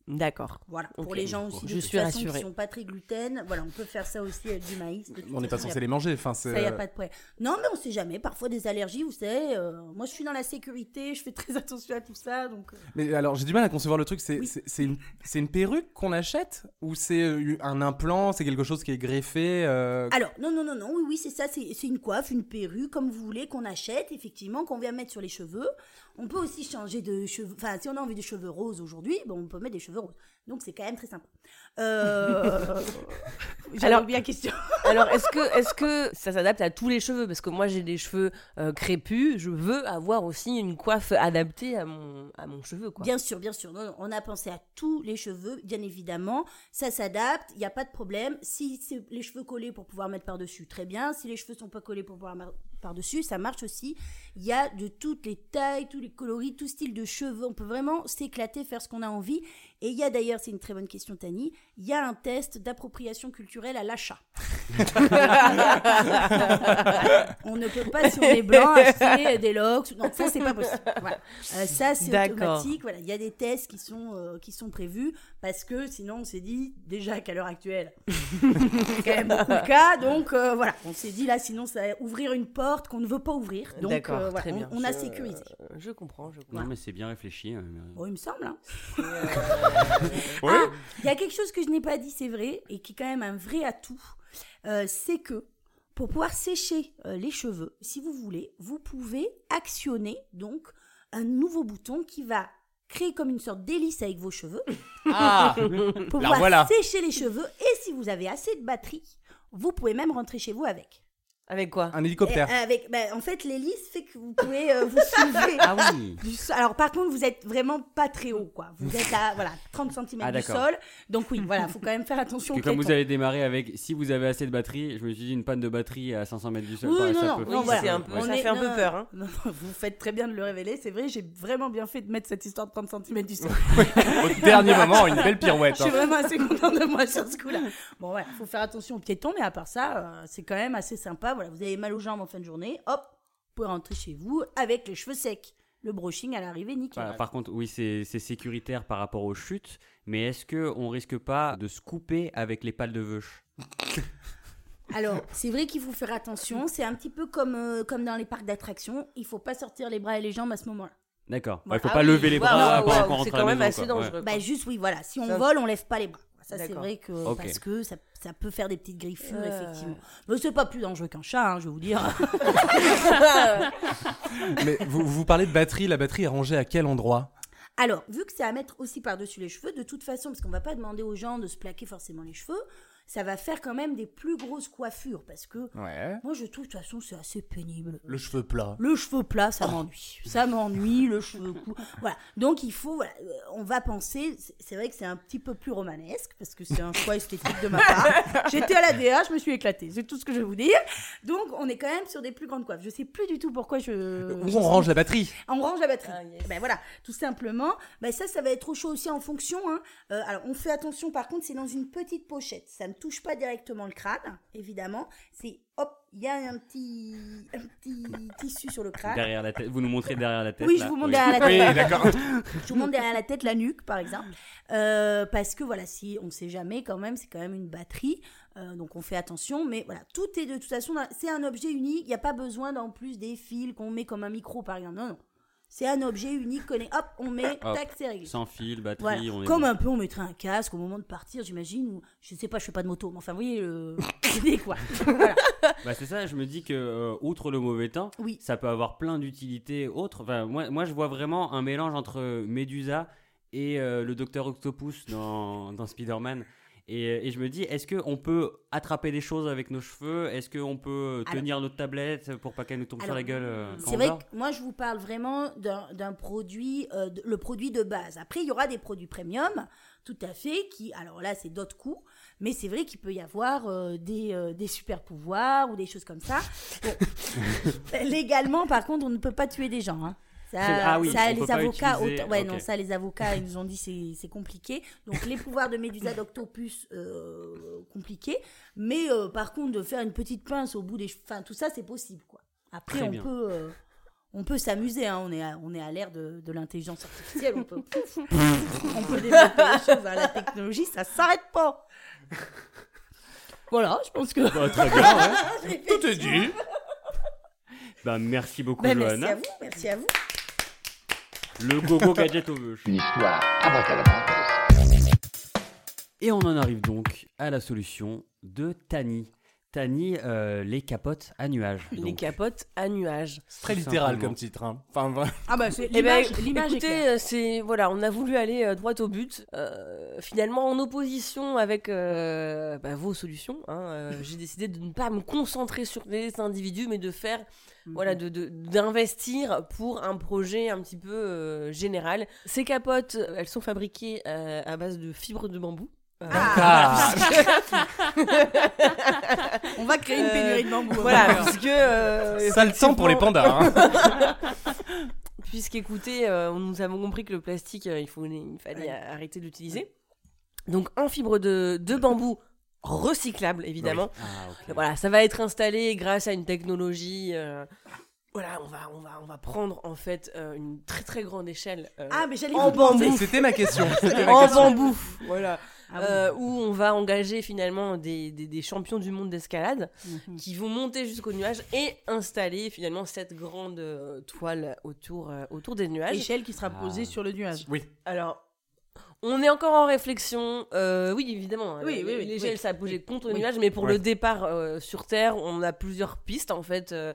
D'accord. Voilà, pour les gens aussi de Je toute suis façon rassurée. qui sont pas très gluten, voilà, on peut faire ça aussi avec du maïs. On n'est pas censé les manger. Enfin. Ça, y a pas de problème. Non, mais on sait jamais. Parfois, des allergies, vous savez. euh, moi, je suis dans la sécurité, je fais très attention à tout ça. Donc, euh, Mais alors, j'ai du mal à concevoir le truc. C'est Oui. une, c'est une perruque qu'on achète ou c'est euh, un implant C'est quelque chose qui est greffé euh, Alors, non, non, non, non, oui, oui, c'est ça. C'est c'est une coiffe, une perruque, comme vous voulez, qu'on achète, effectivement, qu'on vient mettre sur les cheveux. On peut aussi changer de cheveux. Enfin, si on a envie de cheveux roses aujourd'hui, bon, on peut mettre des cheveux roses. Donc, c'est quand même très sympa. Euh... Alors- la question. Alors est-ce que est-ce que ça s'adapte à tous les cheveux? Parce que moi j'ai des cheveux euh, crépus, je veux avoir aussi une coiffe adaptée à mon à mon cheveu quoi. Bien sûr, bien sûr. Non, non, on a pensé à tous les cheveux, bien évidemment. Ça s'adapte, il n'y a pas de problème. Si c'est les cheveux collés pour pouvoir mettre par-dessus, très bien. Si les cheveux sont pas collés pour pouvoir mettre par-dessus, ça marche aussi. Il y a de toutes les tailles, tous les coloris, tout style de cheveux. On peut vraiment s'éclater, faire ce qu'on a envie. Et il y a d'ailleurs, c'est une très bonne question, Tani, il y a un test d'appropriation culturelle à l'achat. on ne peut pas sur les blancs acheter des locks. Non, ça c'est pas possible. Voilà. Euh, ça c'est automatique. Voilà, il y a des tests qui sont euh, qui sont prévus parce que sinon on s'est dit déjà qu'à l'heure actuelle, c'est quand même beaucoup le cas. Donc euh, voilà, on s'est dit là sinon ça va ouvrir une porte qu'on ne veut pas ouvrir. Donc D'accord, euh, voilà, très on- bien. on, a Je- sécurisé. Je comprends, je Non, mais c'est bien réfléchi. mais- Bon, il me semble. hein. Ouais. Ah, il y a quelque chose que je n'ai pas dit, c'est vrai, et qui est quand même un vrai atout, euh, c'est que pour pouvoir sécher euh, les cheveux, si vous voulez, vous pouvez actionner donc un nouveau bouton qui va créer comme une sorte d'hélice avec vos cheveux Ah pour pouvoir voilà. sécher les cheveux. Et si vous avez assez de batterie, vous pouvez même rentrer chez vous avec. Avec quoi Un hélicoptère. euh, avec ben, en fait, l'hélice fait que vous pouvez euh, vous soulever. Ah oui du sol. Alors par contre, vous êtes vraiment pas très haut, quoi. Vous êtes à voilà 30 cm Ah, du sol. Donc oui, voilà, faut quand même faire attention. Parce que comme vous piétons. avez démarré avec si vous avez assez de batterie, je me suis dit une panne de batterie à 500 mètres du sol. Oui, pareil, non, ça non, peut- non, voilà. c'est un peu- On ça fait un peu peur, hein. non, non, vous faites très bien de le révéler. C'est vrai, j'ai vraiment bien fait de mettre cette histoire de 30 cm du sol. Au dernier moment, une belle pirouette. Je suis hein. vraiment assez contente de moi sur ce coup-là. Bon, voilà, faut faire attention aux piétons, mais à part ça, euh, c'est quand même assez sympa. Voilà, vous avez mal aux jambes en fin de journée, hop, vous pouvez rentrer chez vous avec les cheveux secs. Le brushing à l'arrivée, nickel. Par, par contre, oui, c'est sécuritaire par rapport aux chutes, mais est-ce que on risque pas de se couper avec les pales de veuche? Alors, c'est vrai qu'il faut faire attention. C'est un petit peu comme, euh, comme dans les parcs d'attractions. Il faut pas sortir les bras et les jambes à ce moment-là. D'accord. Il Voilà. faut Ah pas oui, lever les bras C'est quand même maison, assez quoi. Ouais. dangereux. Bah, juste, oui, voilà. Si on Ça- vole, on lève pas les bras. Ça, c'est vrai que. Parce que ça, ça peut faire des petites griffures, Euh. effectivement. Mais c'est pas plus dangereux qu'un chat, hein, je vais vous dire. Mais vous, vous parlez de batterie. La batterie est rangée à quel endroit? Alors, vu que c'est à mettre aussi par-dessus les cheveux, de toute façon, parce qu'on va pas demander aux gens de se plaquer forcément les cheveux, ça va faire quand même des plus grosses coiffures. Parce que Ouais. moi, je trouve, de toute façon, c'est assez pénible. Le cheveu plat. Le cheveu plat, ça m'ennuie. Ça m'ennuie, le cheveu court. Voilà. Donc, il faut, voilà, euh, on va penser, c'est- vrai que c'est un petit peu plus romanesque, parce que c'est un choix esthétique de ma part. J'étais à la DA, je me suis éclatée. C'est tout ce que je vais vous dire. Donc, on est quand même sur des plus grandes coiffes. Je sais plus du tout pourquoi je. Où on range la batterie On range la batterie. Ah, yes. Ben voilà, tout simplement. Ben ça, ça va être au chaud aussi en fonction. hein. Euh, alors, on fait attention, par contre, c'est dans une petite pochette. Ça ne touche pas directement le crâne, évidemment. C'est hop, il y a un petit, un petit tissu sur le crâne. Derrière la tête. Vous nous montrez derrière la tête. Oui, je vous montre derrière la Oui, tête. d'accord. Je vous montre derrière la tête, la nuque, par exemple. Euh, parce que voilà, si on ne sait jamais, quand même, c'est quand même une batterie. Euh, donc on fait attention, mais voilà, tout est de toute façon, c'est un objet unique. Il n'y a pas besoin d'en plus des fils qu'on met comme un micro, par exemple. Non, non. C'est un objet unique, qu'on est- hop, on met, Hop. tac, c'est réglé. Sans fil, batterie, Voilà. on est Comme bon. un peu, on mettrait un casque au moment de partir, j'imagine, ou je sais pas, je fais pas de moto, mais enfin, vous voyez le- l'idée, quoi. Voilà. Bah, c'est ça, je me dis que, euh, outre le mauvais temps, Oui. ça peut avoir plein d'utilités autres. Enfin, moi, moi, je vois vraiment un mélange entre Medusa et euh, le docteur Octopus dans, dans Spider-Man. Et, et je me dis, est-ce qu'on peut attraper des choses avec nos cheveux? Est-ce qu'on peut Alors- tenir notre tablette pour pas qu'elle nous tombe sur la gueule euh, C'est vrai que moi, je vous parle vraiment d'un d'un produit, euh, de- le produit de base. Après, il y aura des produits premium, tout à fait, qui, alors là, c'est d'autres coûts, mais c'est vrai qu'il peut y avoir euh, des, euh, des super pouvoirs ou des choses comme ça. Bon. Légalement, par contre, on ne peut pas tuer des gens. hein. Ça, Ah oui, ça, les avocats, utiliser- ouais, non, ça, les avocats, ils nous ont dit c'est c'est compliqué. Donc, les pouvoirs de Médusa d'Octopus, euh, compliqué. Mais euh, par contre, de faire une petite pince au bout des cheveux, enfin, tout ça, c'est possible, quoi. Après, Très on bien. peut, euh, on peut s'amuser. hein. On est, à, on est à l'ère de, de l'intelligence artificielle. On peut, on peut développer les choses. hein. La technologie, ça s'arrête pas. Voilà, je pense que. Bah, Très bien, ouais. Tout est dit. Bah, merci beaucoup, merci Johanna. à vous, merci à vous. Le gogo gadget au veuche. Une histoire abracadabranteuse. Et on en arrive donc à la solution de Tani. Tani, euh, les capotes à nuages. Les donc. capotes à nuages. Très Tout littéral comme titre. hein. Enfin, vraiment. Ah bah c'est Eh ben, l'image, l'image est écoutez, claire. euh, c'est voilà, on a voulu aller euh, droit au but. Euh, finalement, en opposition avec euh, bah, vos solutions, hein, euh, j'ai décidé de ne pas me concentrer sur les individus, mais de faire Mhm. voilà, de- d'investir pour un projet un petit peu euh, général. Ces capotes, elles sont fabriquées euh, à base de fibres de bambou. Euh, Ah. On va créer une euh, pénurie de bambou. hein. Voilà, puisque euh, Ça le temps pour les pandas. hein. Puisqu'écoutez, euh, nous avons compris que le plastique, euh, il, faut, il fallait arrêter de l'utiliser. Donc en fibre de, de bambou recyclable, évidemment. Ah. Voilà, ça va être installé grâce à une technologie. euh, voilà, on va, on, va, on va prendre en fait euh, une très très grande échelle euh, Ah, mais j'allais en bambou. C'était ma question. Ma en question. bambou. Voilà. Ah oui. Euh, où on va engager finalement des, des- des champions du monde d'escalade Mhm. qui vont monter jusqu'au nuage et installer finalement cette grande euh, toile autour, euh, autour des nuages. Échelle qui sera Ah. posée sur le nuage. Oui. Alors, on est encore en réflexion. Euh, oui, évidemment. Oui, oui, oui, ça a bougé Oui, contre le nuage, mais pour Ouais. le départ euh, sur Terre, on a plusieurs pistes en fait. euh,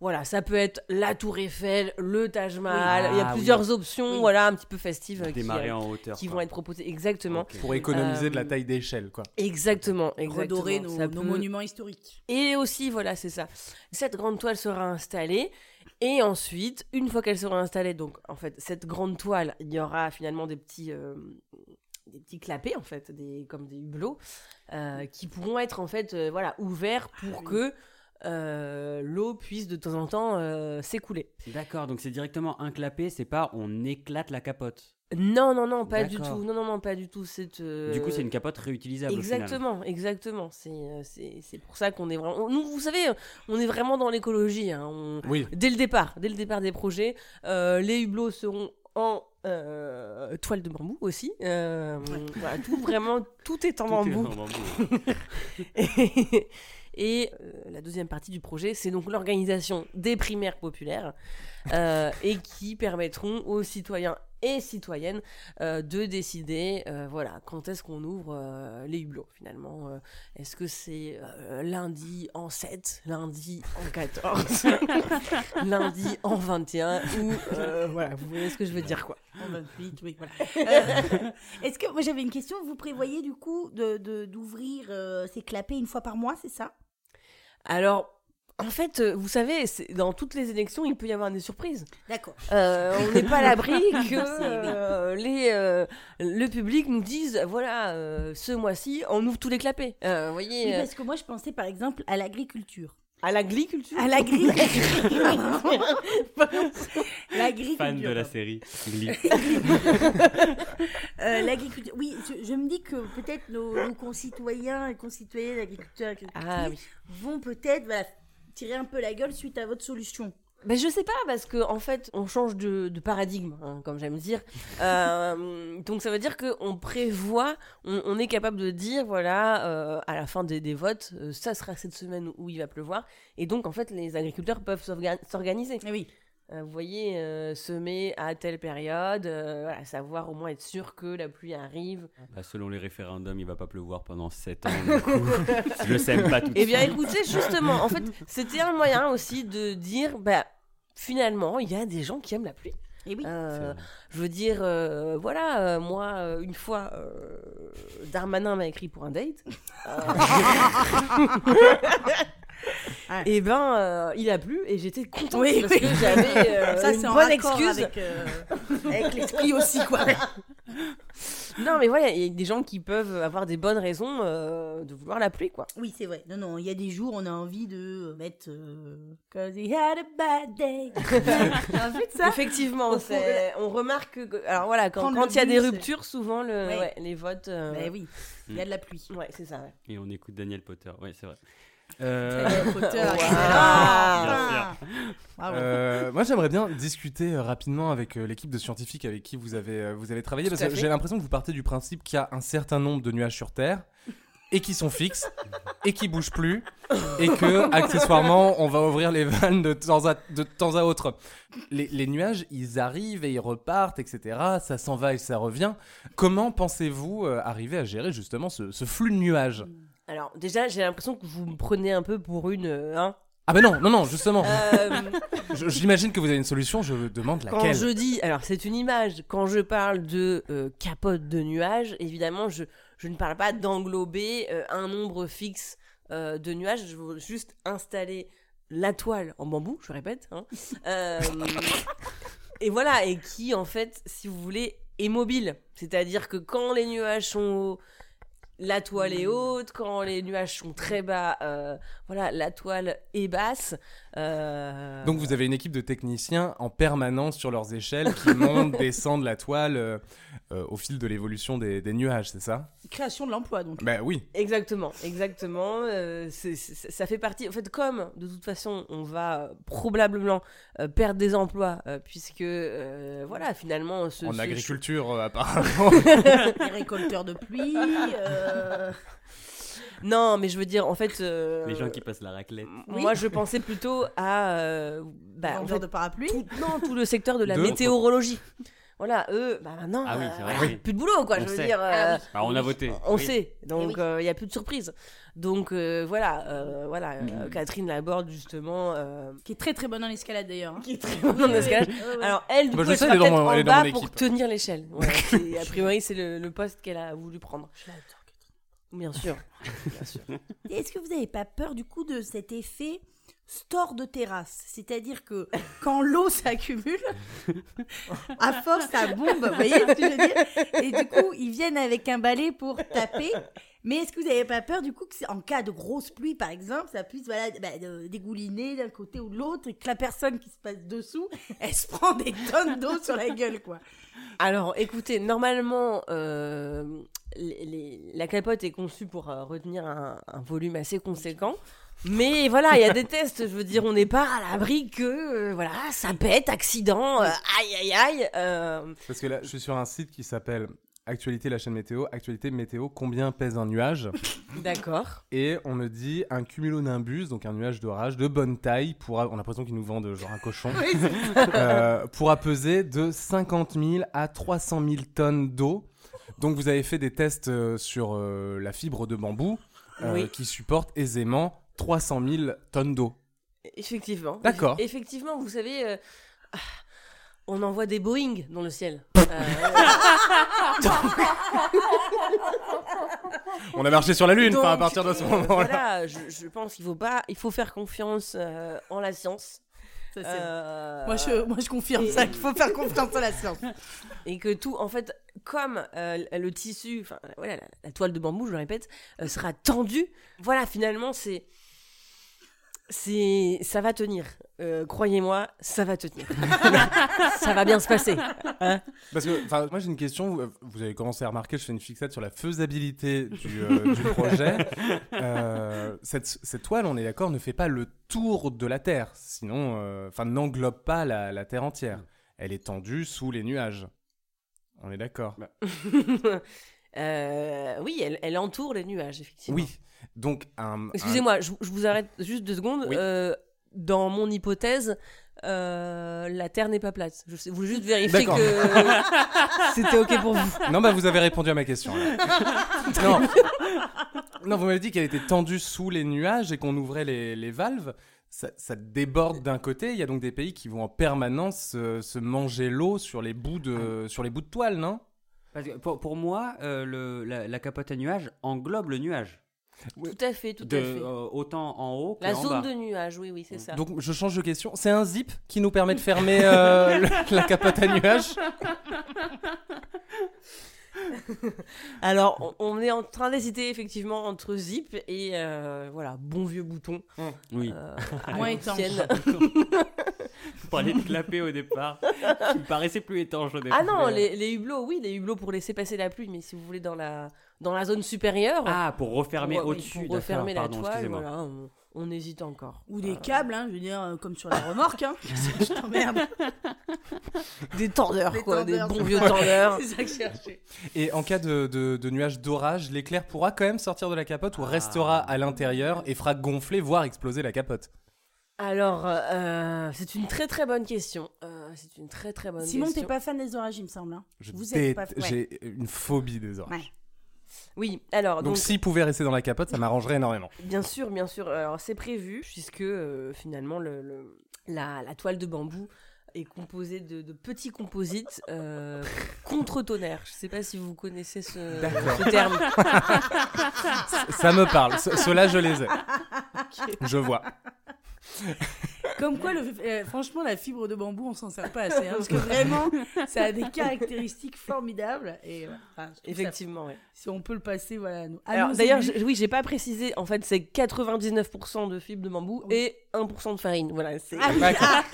voilà, ça peut être la Tour Eiffel, le Taj Mahal. Oui. Il y a Ah, plusieurs oui. options, Oui. voilà, un petit peu festives euh, qui, Démarrer euh, en hauteur. qui quoi. vont être proposées. Exactement. Pour économiser de la taille d'échelle, quoi. Exactement, exactement. Redorer nos, Ça nos peut- monuments historiques. Et aussi, voilà, c'est ça. Cette grande toile sera installée. Et ensuite, une fois qu'elle sera installée, donc en fait, cette grande toile, il y aura finalement des petits, euh, des petits clapets, en fait, des, comme des hublots, euh, qui pourront être en fait euh, voilà, ouverts pour que euh, l'eau puisse de temps en temps euh, s'écouler. D'accord, donc c'est directement un clapet, c'est pas on éclate la capote. Non, non, non, pas du tout. Non, non, non, pas du tout. C'est, euh, Du coup, c'est une capote réutilisable. au final. Exactement, exactement. C'est, c'est, c'est pour ça qu'on est vraiment. Nous, vous savez, on est vraiment dans l'écologie. hein. On- Oui. Dès le départ, dès le départ des projets, euh, les hublots seront en euh, toile de bambou aussi. Euh, voilà, tout vraiment, tout est en Tout est bambou. en bambou. Et, et, euh, la deuxième partie du projet, c'est donc l'organisation des primaires populaires euh, et qui permettront aux citoyens et citoyennes euh, de décider euh, voilà quand est-ce qu'on ouvre euh, les hublots finalement Euh, est-ce que c'est euh, lundi en 7 lundi en 14 lundi en 21 ou euh, voilà vous voyez ce que je veux dire quoi. En 28, oui, voilà. Euh, Est-ce que moi j'avais une question. Vous prévoyez du coup de de- d'ouvrir euh, ces clapets une fois par mois, c'est ça? Alors en fait, euh, vous savez, dans toutes les élections, il peut y avoir des surprises. D'accord. Euh, on n'est pas à l'abri que euh, les, euh, le public nous dise voilà, ce mois-ci, on ouvre tous les clapets. Vous voyez, Oui, parce que moi je pensais par exemple à l'agriculture. À l'agriculture. À l'agriculture. l'agriculture. Fan de la série. Glee. Euh, l'agriculture. Oui, je, je me dis que peut-être nos, nos concitoyens et concitoyennes agriculteurs Ah vont peut-être voilà, tirer un peu la gueule suite à votre solution. Ben, je sais pas, parce que en fait, on change de, de paradigme, hein, comme j'aime dire. Euh, donc ça veut dire qu'on prévoit, on, on est capable de dire, voilà, euh, à la fin des, des votes, euh, ça sera cette semaine où il va pleuvoir. Et donc, en fait, les agriculteurs peuvent s'orga- s'organiser. Eh oui. Euh, vous voyez, euh, semer à telle période, euh, voilà, savoir au moins être sûr que la pluie arrive. Bah, selon les référendums, il va pas pleuvoir pendant 7 ans. du coup. Je sème pas tout Eh bien, écoutez, justement, en fait, c'était un moyen aussi de dire, bah, finalement, il y a des gens qui aiment la pluie. Et oui. Euh, je veux dire, euh, voilà, euh, moi, euh, une fois, euh, Darmanin m'a écrit pour un date. Ouais. Et ben, euh, il a plu et j'étais contente Oui, parce oui. que j'avais euh, Ça, une bonne excuse. avec, euh, avec l'esprit aussi, quoi. Non, mais voilà, il y a des gens qui peuvent avoir des bonnes raisons euh, de vouloir la pluie, quoi. Oui, c'est vrai. Non, non, il y a des jours, on a envie de mettre. Euh, Cause he had a bad day. Ça Effectivement, on remarque que, alors voilà, quand il y a des ruptures, souvent le, Ouais. ouais, les votes. euh, Ben oui, il y a de la pluie. Ouais, c'est ça. ouais. Et on écoute Daniel Potter. Ouais, c'est vrai. Euh, Potter, Wow. Euh, moi, j'aimerais bien discuter euh, rapidement avec l'équipe de scientifiques avec qui vous avez, vous avez travaillé, Tout parce que j'ai l'impression que vous partez du principe qu'il y a un certain nombre de nuages sur Terre et qui sont fixes et qui bougent plus et que accessoirement on va ouvrir les vannes de temps à, de temps à autre. Les, les nuages, ils arrivent et ils repartent, etc. Ça s'en va et ça revient. Comment pensez-vous arriver à gérer justement ce, ce flux de nuages? Alors, déjà, j'ai l'impression que vous me prenez un peu pour une. euh, hein. Ah ben non, non, non, justement. Euh, Je- J'imagine que vous avez une solution, je demande quand laquelle. je dis. Alors, c'est une image. Quand je parle de euh, capote de nuages, évidemment, je, je ne parle pas d'englober euh, un nombre fixe euh, de nuages. Je veux juste installer la toile en bambou, je répète. hein. Euh, et voilà, et qui, en fait, si vous voulez, est mobile. C'est-à-dire que quand les nuages sont hauts, la toile est haute, quand les nuages sont très bas, euh, voilà, la toile est basse. euh, Donc vous avez une équipe de techniciens en permanence sur leurs échelles qui montent, descendent la toile euh, au fil de l'évolution des, des nuages, c'est ça? Création de l'emploi, donc. Ben oui. Exactement, exactement. euh, ça fait partie. En fait, comme de toute façon, on va probablement euh, perdre des emplois, euh, puisque euh, voilà, finalement, ce, En ce- agriculture apparemment. Les récolteurs de pluie. Euh, Non, mais je veux dire, en fait, euh, Les gens qui passent la raclette. Moi, je pensais plutôt à euh, bah, en fait, de parapluies. tout, non, tout le secteur de la De- météorologie. Voilà, eux, bah maintenant, Ah oui, euh, c'est vrai, voilà, oui. plus de boulot, quoi. On je veux sait. dire, Ah Bah, on a voté. On Oui. sait, donc Eh oui. il n'y a plus de surprise. Donc euh, voilà, euh, voilà euh, Catherine Laborde justement, euh, Qui est très très bonne en escalade d'ailleurs. hein. qui est très bonne. Ouais, ouais. Alors elle, du Bah, coup, je elle sais, sera elle est dans en elle est dans bas pour tenir l'échelle. Voilà, a priori, c'est le, le poste qu'elle a voulu prendre. Bien sûr. Bien sûr. Et Est-ce que vous n'avez pas peur du coup de cet effet store de terrasse C'est-à-dire que quand l'eau s'accumule, à force ça bombe, vous voyez ce que je veux dire? Et du coup, ils viennent avec un balai pour taper. Mais est-ce que vous n'avez pas peur du coup que en cas de grosse pluie par exemple, ça puisse voilà, bah, dégouliner d'un côté ou de l'autre et que la personne qui se passe dessous, elle se prend des tonnes d'eau sur la gueule quoi Alors, écoutez, normalement, euh, les- les- la capote est conçue pour euh, retenir un, un volume assez conséquent. Mais voilà, il y a des tests. Je veux dire, on n'est pas à l'abri que euh, voilà, ça pète, accident, euh, aïe aïe aïe. euh, Parce que là, je suis sur un site qui s'appelle Actualité la chaîne météo, Actualité météo, combien pèse un nuage? D'accord. Et on me dit un cumulonimbus, donc un nuage d'orage de bonne taille, pourra, on a l'impression qu'ils nous vendent genre un cochon, pourra peser de 50 000 à 300 000 tonnes d'eau. Donc vous avez fait des tests sur la fibre de bambou euh, Oui. qui supporte aisément 300 000 tonnes d'eau. Effectivement. D'accord. Eff- Effectivement, vous savez, euh, ah, on envoie des Boeing dans le ciel. Euh, On a marché sur la Lune, donc, enfin, à partir de ce euh, moment-là. Voilà, je, je pense qu'il faut pas, il faut faire confiance euh, en la science. Ça, Euh, moi, je, moi je confirme ça qu'il faut faire confiance à la science. et que tout, en fait, comme euh, le tissu, enfin voilà, la, la toile de bambou, je le répète, euh, sera tendue. Voilà, finalement, c'est, c'est, ça va tenir. Euh, croyez-moi, ça va tenir. ça va bien se passer. Parce que, moi j'ai une question. Vous- Vous avez commencé à remarquer, je fais une fixette sur la faisabilité du, euh, du projet. Euh, cette, cette toile, on est d'accord, ne fait pas le tour de la Terre. Sinon, euh, enfin, n'englobe pas la, la Terre entière. Elle est tendue sous les nuages. On est d'accord. Euh, oui, elle, elle entoure les nuages, effectivement. Oui. Donc, un. un- Excusez-moi, je, je vous arrête juste deux secondes. Oui. Euh, dans mon hypothèse, euh, la Terre n'est pas plate. Je voulais juste vérifier que c'était OK pour vous. Non, bah vous avez répondu à ma question. non. non, vous m'avez dit qu'elle était tendue sous les nuages et qu'on ouvrait les, les valves. ça, ça déborde d'un côté. Il y a donc des pays qui vont en permanence euh, se manger l'eau sur les bouts de, sur les bouts de toile, non? Parce que pour, pour moi, euh, le, la, la capote à nuages englobe le nuage. Tout à fait, tout De, à fait. euh, autant en haut que La en zone bas. de nuage, oui, oui, c'est ça. Donc je change de question. C'est un zip qui nous permet de fermer euh, le- la capote à nuages Alors, on, on est en train d'hésiter effectivement entre zip et euh, voilà, bon vieux bouton. Oui. euh, à Moins l'ancienne. Pour aller te clapper au départ, qui me paraissait plus étanche au départ. Ah non, les, les hublots, oui, les hublots pour laisser passer la pluie, mais si vous voulez dans la, dans la zone supérieure, Ah, pour refermer ouais, au-dessus. pour refermer la pardon, toile, excusez-moi. voilà, on, on hésite encore. Ou des câbles, hein, je veux dire, euh, comme sur la remorque. Hein. je t'emmerde. Des tendeurs, Des quoi, tendeurs, des bons vieux tendeurs. C'est ça que je cherchais. Et en cas de, de, de nuage d'orage, l'éclair pourra quand même sortir de la capote ou restera à l'intérieur et fera gonfler, voire exploser la capote. Alors, euh, c'est une très très bonne question. Euh, c'est une très très bonne Simon, question. t'es pas fan des orages, il me semble. hein. Je Vous êtes pas. ouais. J'ai une phobie des orages. Ouais. Oui, alors, Donc, donc, s'il pouvait rester dans la capote, ça m'arrangerait énormément. bien sûr, bien sûr. Alors, c'est prévu, puisque euh, finalement, le, le- la, la toile de bambou est composée de, de petits composites euh, contre-tonnerre. Je sais pas si vous connaissez ce, terme. Ça me parle. Ce- Ceux-là, je les ai. Je vois. Comme quoi, le, euh, franchement, la fibre de bambou, on s'en sert pas assez. hein, parce que vraiment, ça a des caractéristiques formidables. Et euh, enfin, ça- Effectivement, ouais. si on peut le passer, voilà. nous- Alors d'ailleurs, oui, j'ai pas précisé. En fait, c'est 99% de fibres de bambou Oui. et 1% de farine. Voilà, c'est. Ah oui, ah,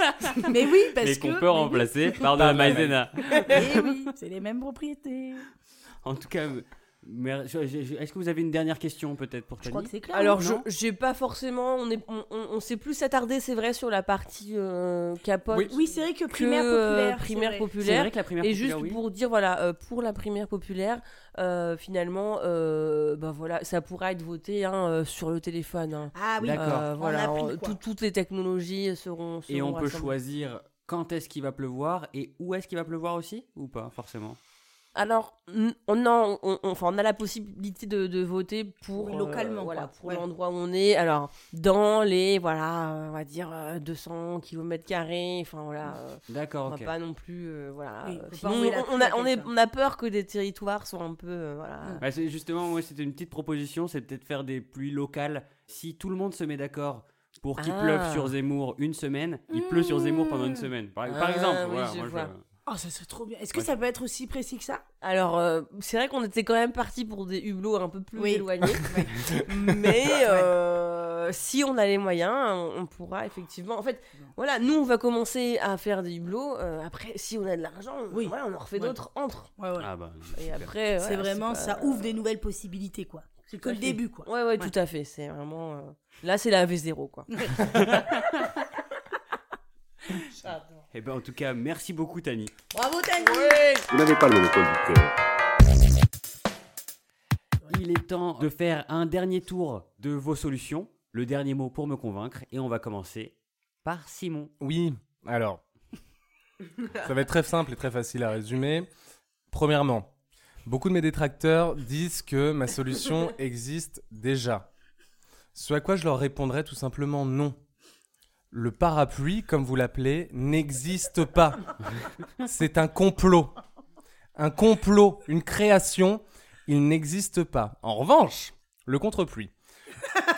mais oui, parce Mais que. qu'on peut oui. remplacer par de la maïzena. Eh oui, c'est les mêmes propriétés. En tout cas, je- je- je- est-ce que vous avez une dernière question peut-être pour Je Tani crois que c'est clair. Alors, je j'ai pas forcément. On est, on, on, on s'est plus s'attarder, c'est vrai, sur la partie euh, capote. Oui. Oui, c'est vrai que que, primaire euh, populaire. c'est primaire vrai. Populaire. vrai que la première Et populaire, juste oui. pour dire, voilà, euh, pour la primaire populaire, euh, finalement, euh, bah voilà, ça pourra être voté hein, euh, sur le téléphone. hein. Ah oui, D'accord. Euh, voilà, toutes les technologies seront. Et on peut choisir quand est-ce qu'il va pleuvoir et où est-ce qu'il va pleuvoir aussi ou pas forcément? Alors, on, a, on, on- enfin, on a la possibilité de, de voter pour Oui, euh, localement, voilà, pour Ouais. l'endroit où on est. Alors, dans les, voilà, euh, on va dire euh, 200 km carrés. Enfin voilà, euh, D'accord, on ok. va pas non plus, euh, voilà. Oui, euh, sinon, on, a, à on, est, quelqu'un. on a peur que des territoires soient un peu, euh, voilà. Bah, c'est justement, moi, c'était une petite proposition, c'est peut-être faire des pluies locales. Si tout le monde se met d'accord pour qu'il Ah. pleuve sur Zemmour une semaine, il pleut sur Zemmour pendant une semaine. Par, par Ah, exemple, oui, voilà, je moi, je-. Oh, ça serait trop bien. Est-ce que Ouais. ça peut être aussi précis que ça? Alors, euh, c'est vrai qu'on était quand même parti pour des hublots un peu plus Oui. éloignés. mais euh, si on a les moyens, on, on pourra effectivement. En fait, voilà, nous, on va commencer à faire des hublots. euh, après, si on a de l'argent, Oui. voilà, on en refait Ouais. d'autres entre. Ouais, ouais. Ah bah, Et après, c'est vraiment, pas- ça ouvre des nouvelles possibilités, quoi. C'est que le fait. début, quoi. Ouais, ouais, tout à fait. C'est vraiment. euh, Là, c'est la V0, quoi. eh ben, en tout cas, merci beaucoup, Tani. Bravo, Tani Vous n'avez pas le monopole du cœur. Il est temps de faire un dernier tour de vos solutions, le dernier mot pour me convaincre, et on va commencer par Simon. Oui, alors. ça va être très simple et très facile à résumer. Premièrement, beaucoup de mes détracteurs disent que ma solution existe déjà. Ce à quoi je leur répondrai tout simplement non. Le parapluie, comme vous l'appelez, n'existe pas. C'est un complot. Un complot, une création, il n'existe pas. En revanche, le contre-pluie.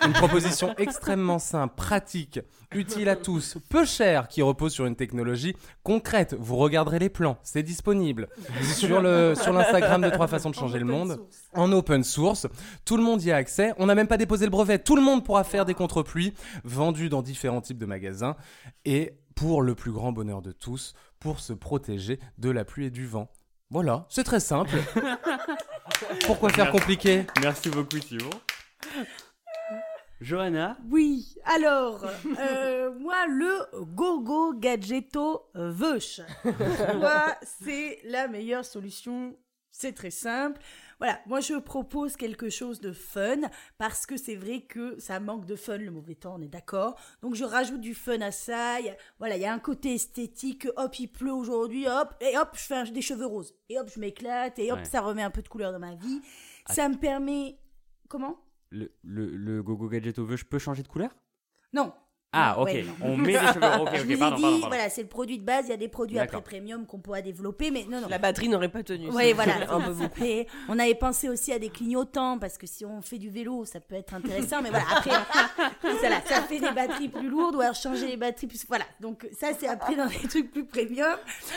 Une proposition extrêmement simple, pratique, utile à tous, peu chère, qui repose sur une technologie concrète. Vous regarderez les plans, c'est disponible sur le sur l'Instagram de trois façons de changer le monde en open source. Tout le monde y a accès. On n'a même pas déposé le brevet. Tout le monde pourra faire des contre-pluies vendus dans différents types de magasins et pour le plus grand bonheur de tous, pour se protéger de la pluie et du vent. Voilà, c'est très simple. Pourquoi faire compliqué? Merci beaucoup, Simon. Johanna, Oui, alors, euh, moi, le gogo gadgeto veuche. moi, c'est la meilleure solution. C'est très simple. Voilà, moi je propose quelque chose de fun parce que c'est vrai que ça manque de fun le mauvais temps, on est d'accord. Donc je rajoute du fun à ça. Il y a- voilà, il y a un côté esthétique. Hop, il pleut aujourd'hui, hop, et hop, je fais un- des cheveux roses. Et hop, je m'éclate. Et hop, Ouais. ça remet un peu de couleur dans ma vie. Ça me permet. Comment? Le, le, le gogo gadget au vœu, je peux changer de couleur? Non, Ah, ok. Ouais, non. On met des cheveux. Ok, je vous ai pardon, dit, pardon, pardon. voilà, c'est le produit de base. Il y a des produits après premium qu'on pourra développer, mais non, non. La batterie n'aurait pas tenu. Oui, voilà. un peu beaucoup. Après, on avait pensé aussi à des clignotants parce que si on fait du vélo, ça peut être intéressant. Mais voilà, après, ça fait des batteries plus lourdes ou alors changer les batteries plus. Voilà. Donc ça, c'est après dans des trucs plus premium.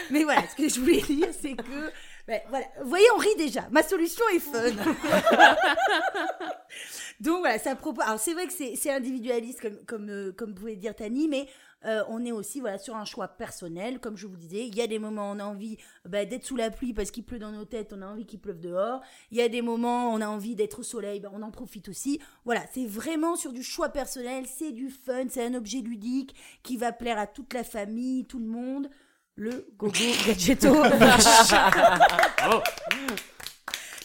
Mais voilà, ce que je voulais dire, c'est que. ben, voilà. Vous voyez, on rit déjà. Ma solution est fun. Donc voilà, ça propose. Alors c'est vrai que c'est c'est individualiste comme comme euh, comme pouvait dire Tani, mais euh, on est aussi voilà sur un choix personnel, comme je vous disais. Il y a des moments où on a envie bah, d'être sous la pluie parce qu'il pleut dans nos têtes, on a envie qu'il pleuve dehors. Il y a des moments où on a envie d'être au soleil, bah, on en profite aussi. Voilà, c'est vraiment sur du choix personnel, c'est du fun, c'est un objet ludique qui va plaire à toute la famille, tout le monde. Le Gogo Gadgeto.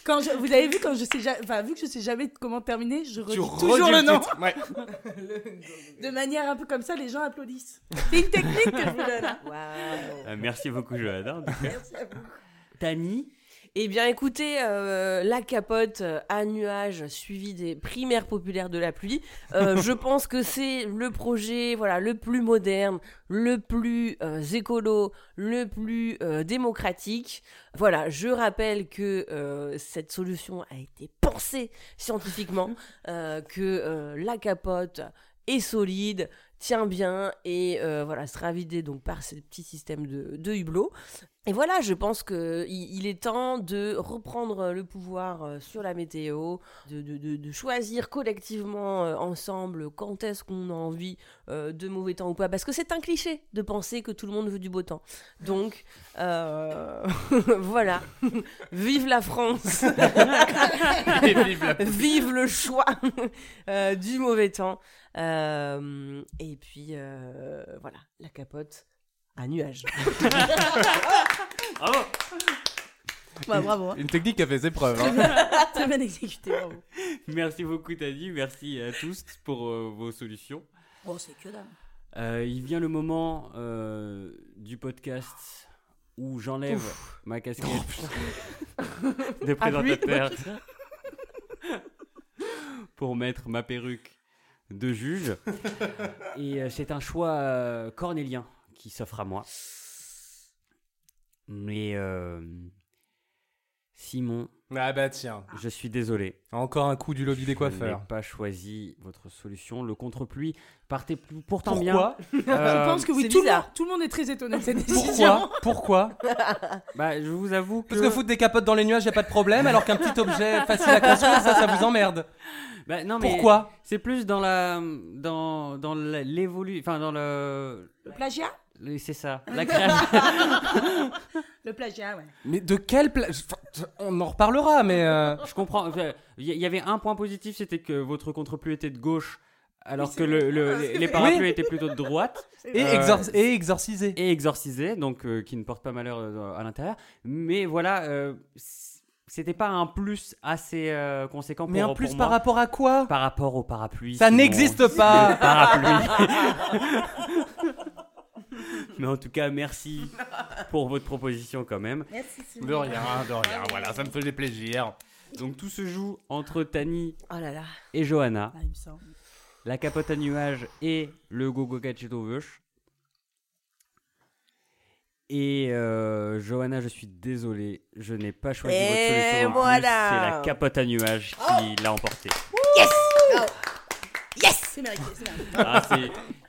Quand je- vous avez vu quand je sais ja- enfin vu que je sais jamais comment terminer, je redis Tu toujours le nom. Ouais. De manière un peu comme ça, les gens applaudissent. C'est une technique que je vous donne. Euh, merci beaucoup, Johanna. Merci à vous. Tani Eh bien, écoutez, euh, la capote euh, à nuages suivie des primaires populaires de la pluie. euh, je pense que c'est le projet, voilà, le plus moderne, le plus euh, écolo, le plus euh, démocratique. Voilà, je rappelle que euh, cette solution a été pensée scientifiquement, euh, que euh, la capote est solide, tient bien et euh, voilà sera vidée donc par ce petit système de, de hublot. Et voilà, je pense que il, est temps de reprendre le pouvoir euh, sur la météo, de, de- de- de choisir collectivement euh, ensemble quand est-ce qu'on a envie euh, de mauvais temps ou pas, parce que c'est un cliché de penser que tout le monde veut du beau temps. Donc euh, voilà, vive la France, vive la- vive le choix euh, du mauvais temps. Euh, et puis euh, voilà, la capote à nuages. Bravo Bah, bravo. hein. Une technique qui a fait ses preuves. hein. Très bien exécuté, bravo. Merci beaucoup, Tani. Merci à tous pour euh, vos solutions. Oh, c'est que dalle. Euh, il vient le moment euh, du podcast où j'enlève ma casquette de présentateur pour mettre ma perruque de juge. Et euh, c'est un choix euh, cornélien qui s'offre à moi. Mais euh, Simon, Ah bah tiens, je suis désolé. encore un coup du lobby des Je coiffeurs. n'ai pas choisi votre solution. Le contre-pluie partait pourtant bien. Pourquoi Je pense que oui, tout le, monde, tout le monde est très étonné de cette décision. Pourquoi Pourquoi Bah, je vous avoue que. Parce que foutre des capotes dans les nuages, y a pas de problème, alors qu'un petit objet facile à construire, ça, ça vous emmerde. Bah, non, mais Pourquoi C'est plus dans la dans dans la- l'évolu, enfin dans le, Le plagiat? C'est ça, la création. Le plagiat, ouais. Mais de quel pla... enfin, On en reparlera, mais... euh, Je comprends. Il y, y avait un point positif, c'était que votre contre-pluie était de gauche, alors que le, le- les, parapluies Oui. étaient plutôt de droite Et, Euh, exor- et exorcisé. et exorcisés, donc euh, qui ne portent pas malheur euh, à l'intérieur. Mais voilà, euh, c'était pas un plus assez euh, conséquent pour Mais en pour plus, moi. par rapport à quoi? Par rapport au parapluie. Ça n'existe pas. Parapluie. Mais en tout cas, merci pour votre proposition quand même. Merci, Simon. De rien, de rien, voilà, ça me faisait plaisir. Donc tout se joue entre Tani Oh là là. et Johanna, Ah, il me semble. la capote à nuages et le Gogo Vush. Et euh, Johanna, je suis désolé, je n'ai pas choisi votre solution. voilà. C'est la capote à nuages qui l'a emporté. Yes C'est mérité, c'est mérité. Ah,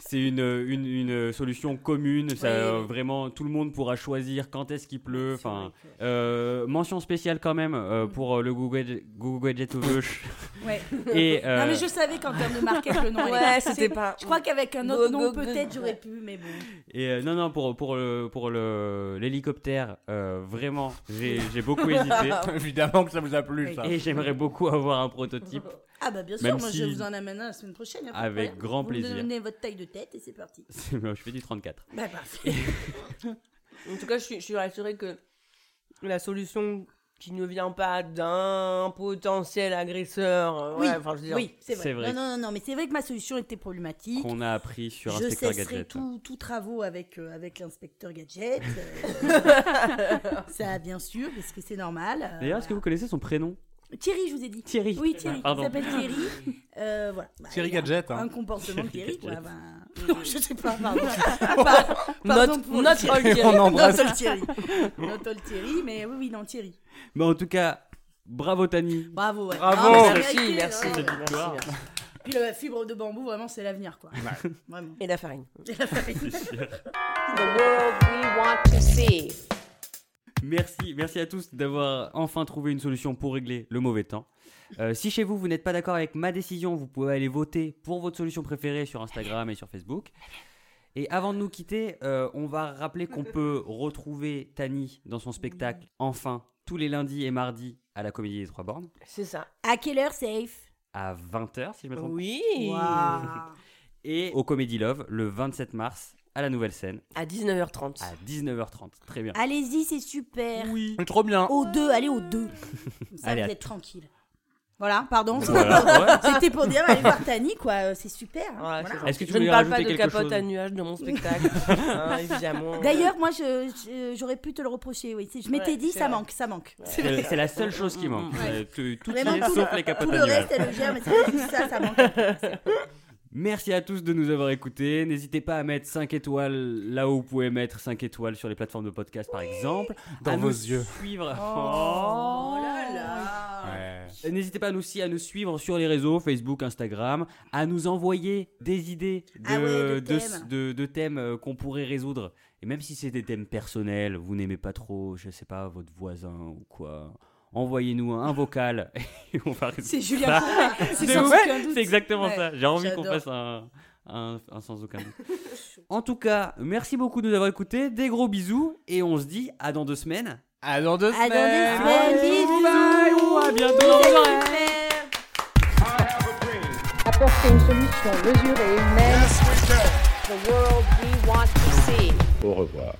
c'est- une, une, une solution commune. Ça, Oui. euh, vraiment, tout le monde pourra choisir quand est-ce qu'il pleut. Enfin, euh, mention spéciale quand même euh, pour euh, le Google, Google gauche. Ouais. Et euh, Non, mais je savais qu'en termes de market, le nom Ouais, c'était pas- Je crois qu'avec un autre Go, nom, peut-être j'aurais pu, mais bon. et, euh, non, non, pour, pour le pour le l'hélicoptère, euh, vraiment, j'ai j'ai beaucoup hésité. Évidemment que ça vous a plu, Oui. ça. Et j'aimerais beaucoup avoir un prototype. Ah, bah bien sûr, Même moi si- je vous en amène un la semaine prochaine. y a pas de Avec problème. grand Vous plaisir. me donnez votre taille de tête et c'est parti. je fais du 34. Bah, parfait. En tout cas, je suis, je suis rassurée que la solution qui ne vient pas d'un potentiel agresseur. euh, Oui, ouais, enfin, je veux dire, oui, c'est vrai. c'est vrai. Non, non, non, non, mais c'est vrai que ma solution était problématique. Qu'on a appris sur Je Inspecteur cesserai Gadget. tout, tout travaux avec, euh, avec l'inspecteur Gadget. euh, ça, bien sûr, parce que c'est normal. euh, D'ailleurs, est-ce que vous connaissez son prénom? Thierry, je vous ai dit. Thierry. Oui, Thierry. Pardon. Il s'appelle Thierry. Euh, voilà. Bah, Thierry Gadget, hein. Un comportement de Thierry, Thierry. Ben, je sais pas, pardon. Par- pardon Not, pour not Thierry. all Thierry. On embrasse. Not all Thierry. Not all Thierry, mais oui, oui, non, Thierry. Mais en tout cas, bravo Tani. Bravo, ouais. Bravo. La Merci, vérité, merci, ouais. merci, merci. Puis la fibre de bambou, vraiment, c'est l'avenir, quoi. Vraiment. Et la farine. Et la farine. The world we want to see. Merci, merci à tous d'avoir enfin trouvé une solution pour régler le mauvais temps. Euh, si chez vous, vous n'êtes pas d'accord avec ma décision, vous pouvez aller voter pour votre solution préférée sur Instagram et sur Facebook. Et avant de nous quitter, euh, on va rappeler qu'on peut retrouver Tani dans son spectacle Enfin tous les lundis et mardis à la Comédie des Trois Bornes C'est ça. À quelle heure, safe à 20h si je me trompe. pas. Oui. Et au Comedy Love le 27 mars à la Nouvelle Scène À 19h30. à 19h30. Très bien. Allez-y, c'est super. Oui. Trop bien. Au 2, allez au 2. Ça, Allez, vous à- êtes tranquille. Voilà, pardon. Voilà, ouais. C'était pour dire, allez voir Tani, quoi. euh, C'est super. Voilà. Est-ce que tu je ne parle pas de capote chose à nuages dans mon spectacle, hein, évidemment. D'ailleurs, moi, j'aurais pu te le reprocher. Oui. Je m'étais Ouais, dit, ça vrai. manque, ça manque. C'est le- c'est la seule chose qui manque. Ouais. Euh, Tout, tout Vraiment, tout sauf le- les capotes Tout à le nuages. reste, elle le gère, mais c'est juste ça, ça manque. Merci à tous de nous avoir écoutés. N'hésitez pas à mettre 5 étoiles là où vous pouvez mettre 5 étoiles sur les plateformes de podcast par exemple. Dans à vos nous yeux. Suivre. Oh là là. Ouais. N'hésitez pas aussi à nous suivre sur les réseaux Facebook, Instagram, à nous envoyer des idées de, Ah ouais, de de- thèmes. de- de thèmes euh, qu'on pourrait résoudre. Et même si c'est des thèmes personnels, vous n'aimez pas trop, je sais pas, votre voisin ou quoi, envoyez-nous un vocal et on va C'est Julien ça. Courbet. C'est C'est sans ouais, aucun doute. c'est exactement Ouais, ça. J'ai envie qu'on fasse un, un- un sans aucun doute. en tout cas, merci beaucoup de nous avoir écoutés. Des gros bisous et on se dit à dans deux semaines. À dans deux À dans deux semaines. semaines, bisous. Bye, à bientôt. Apporter une solution mesurée et humaine. Yes, we can. The world we want to see. Au revoir.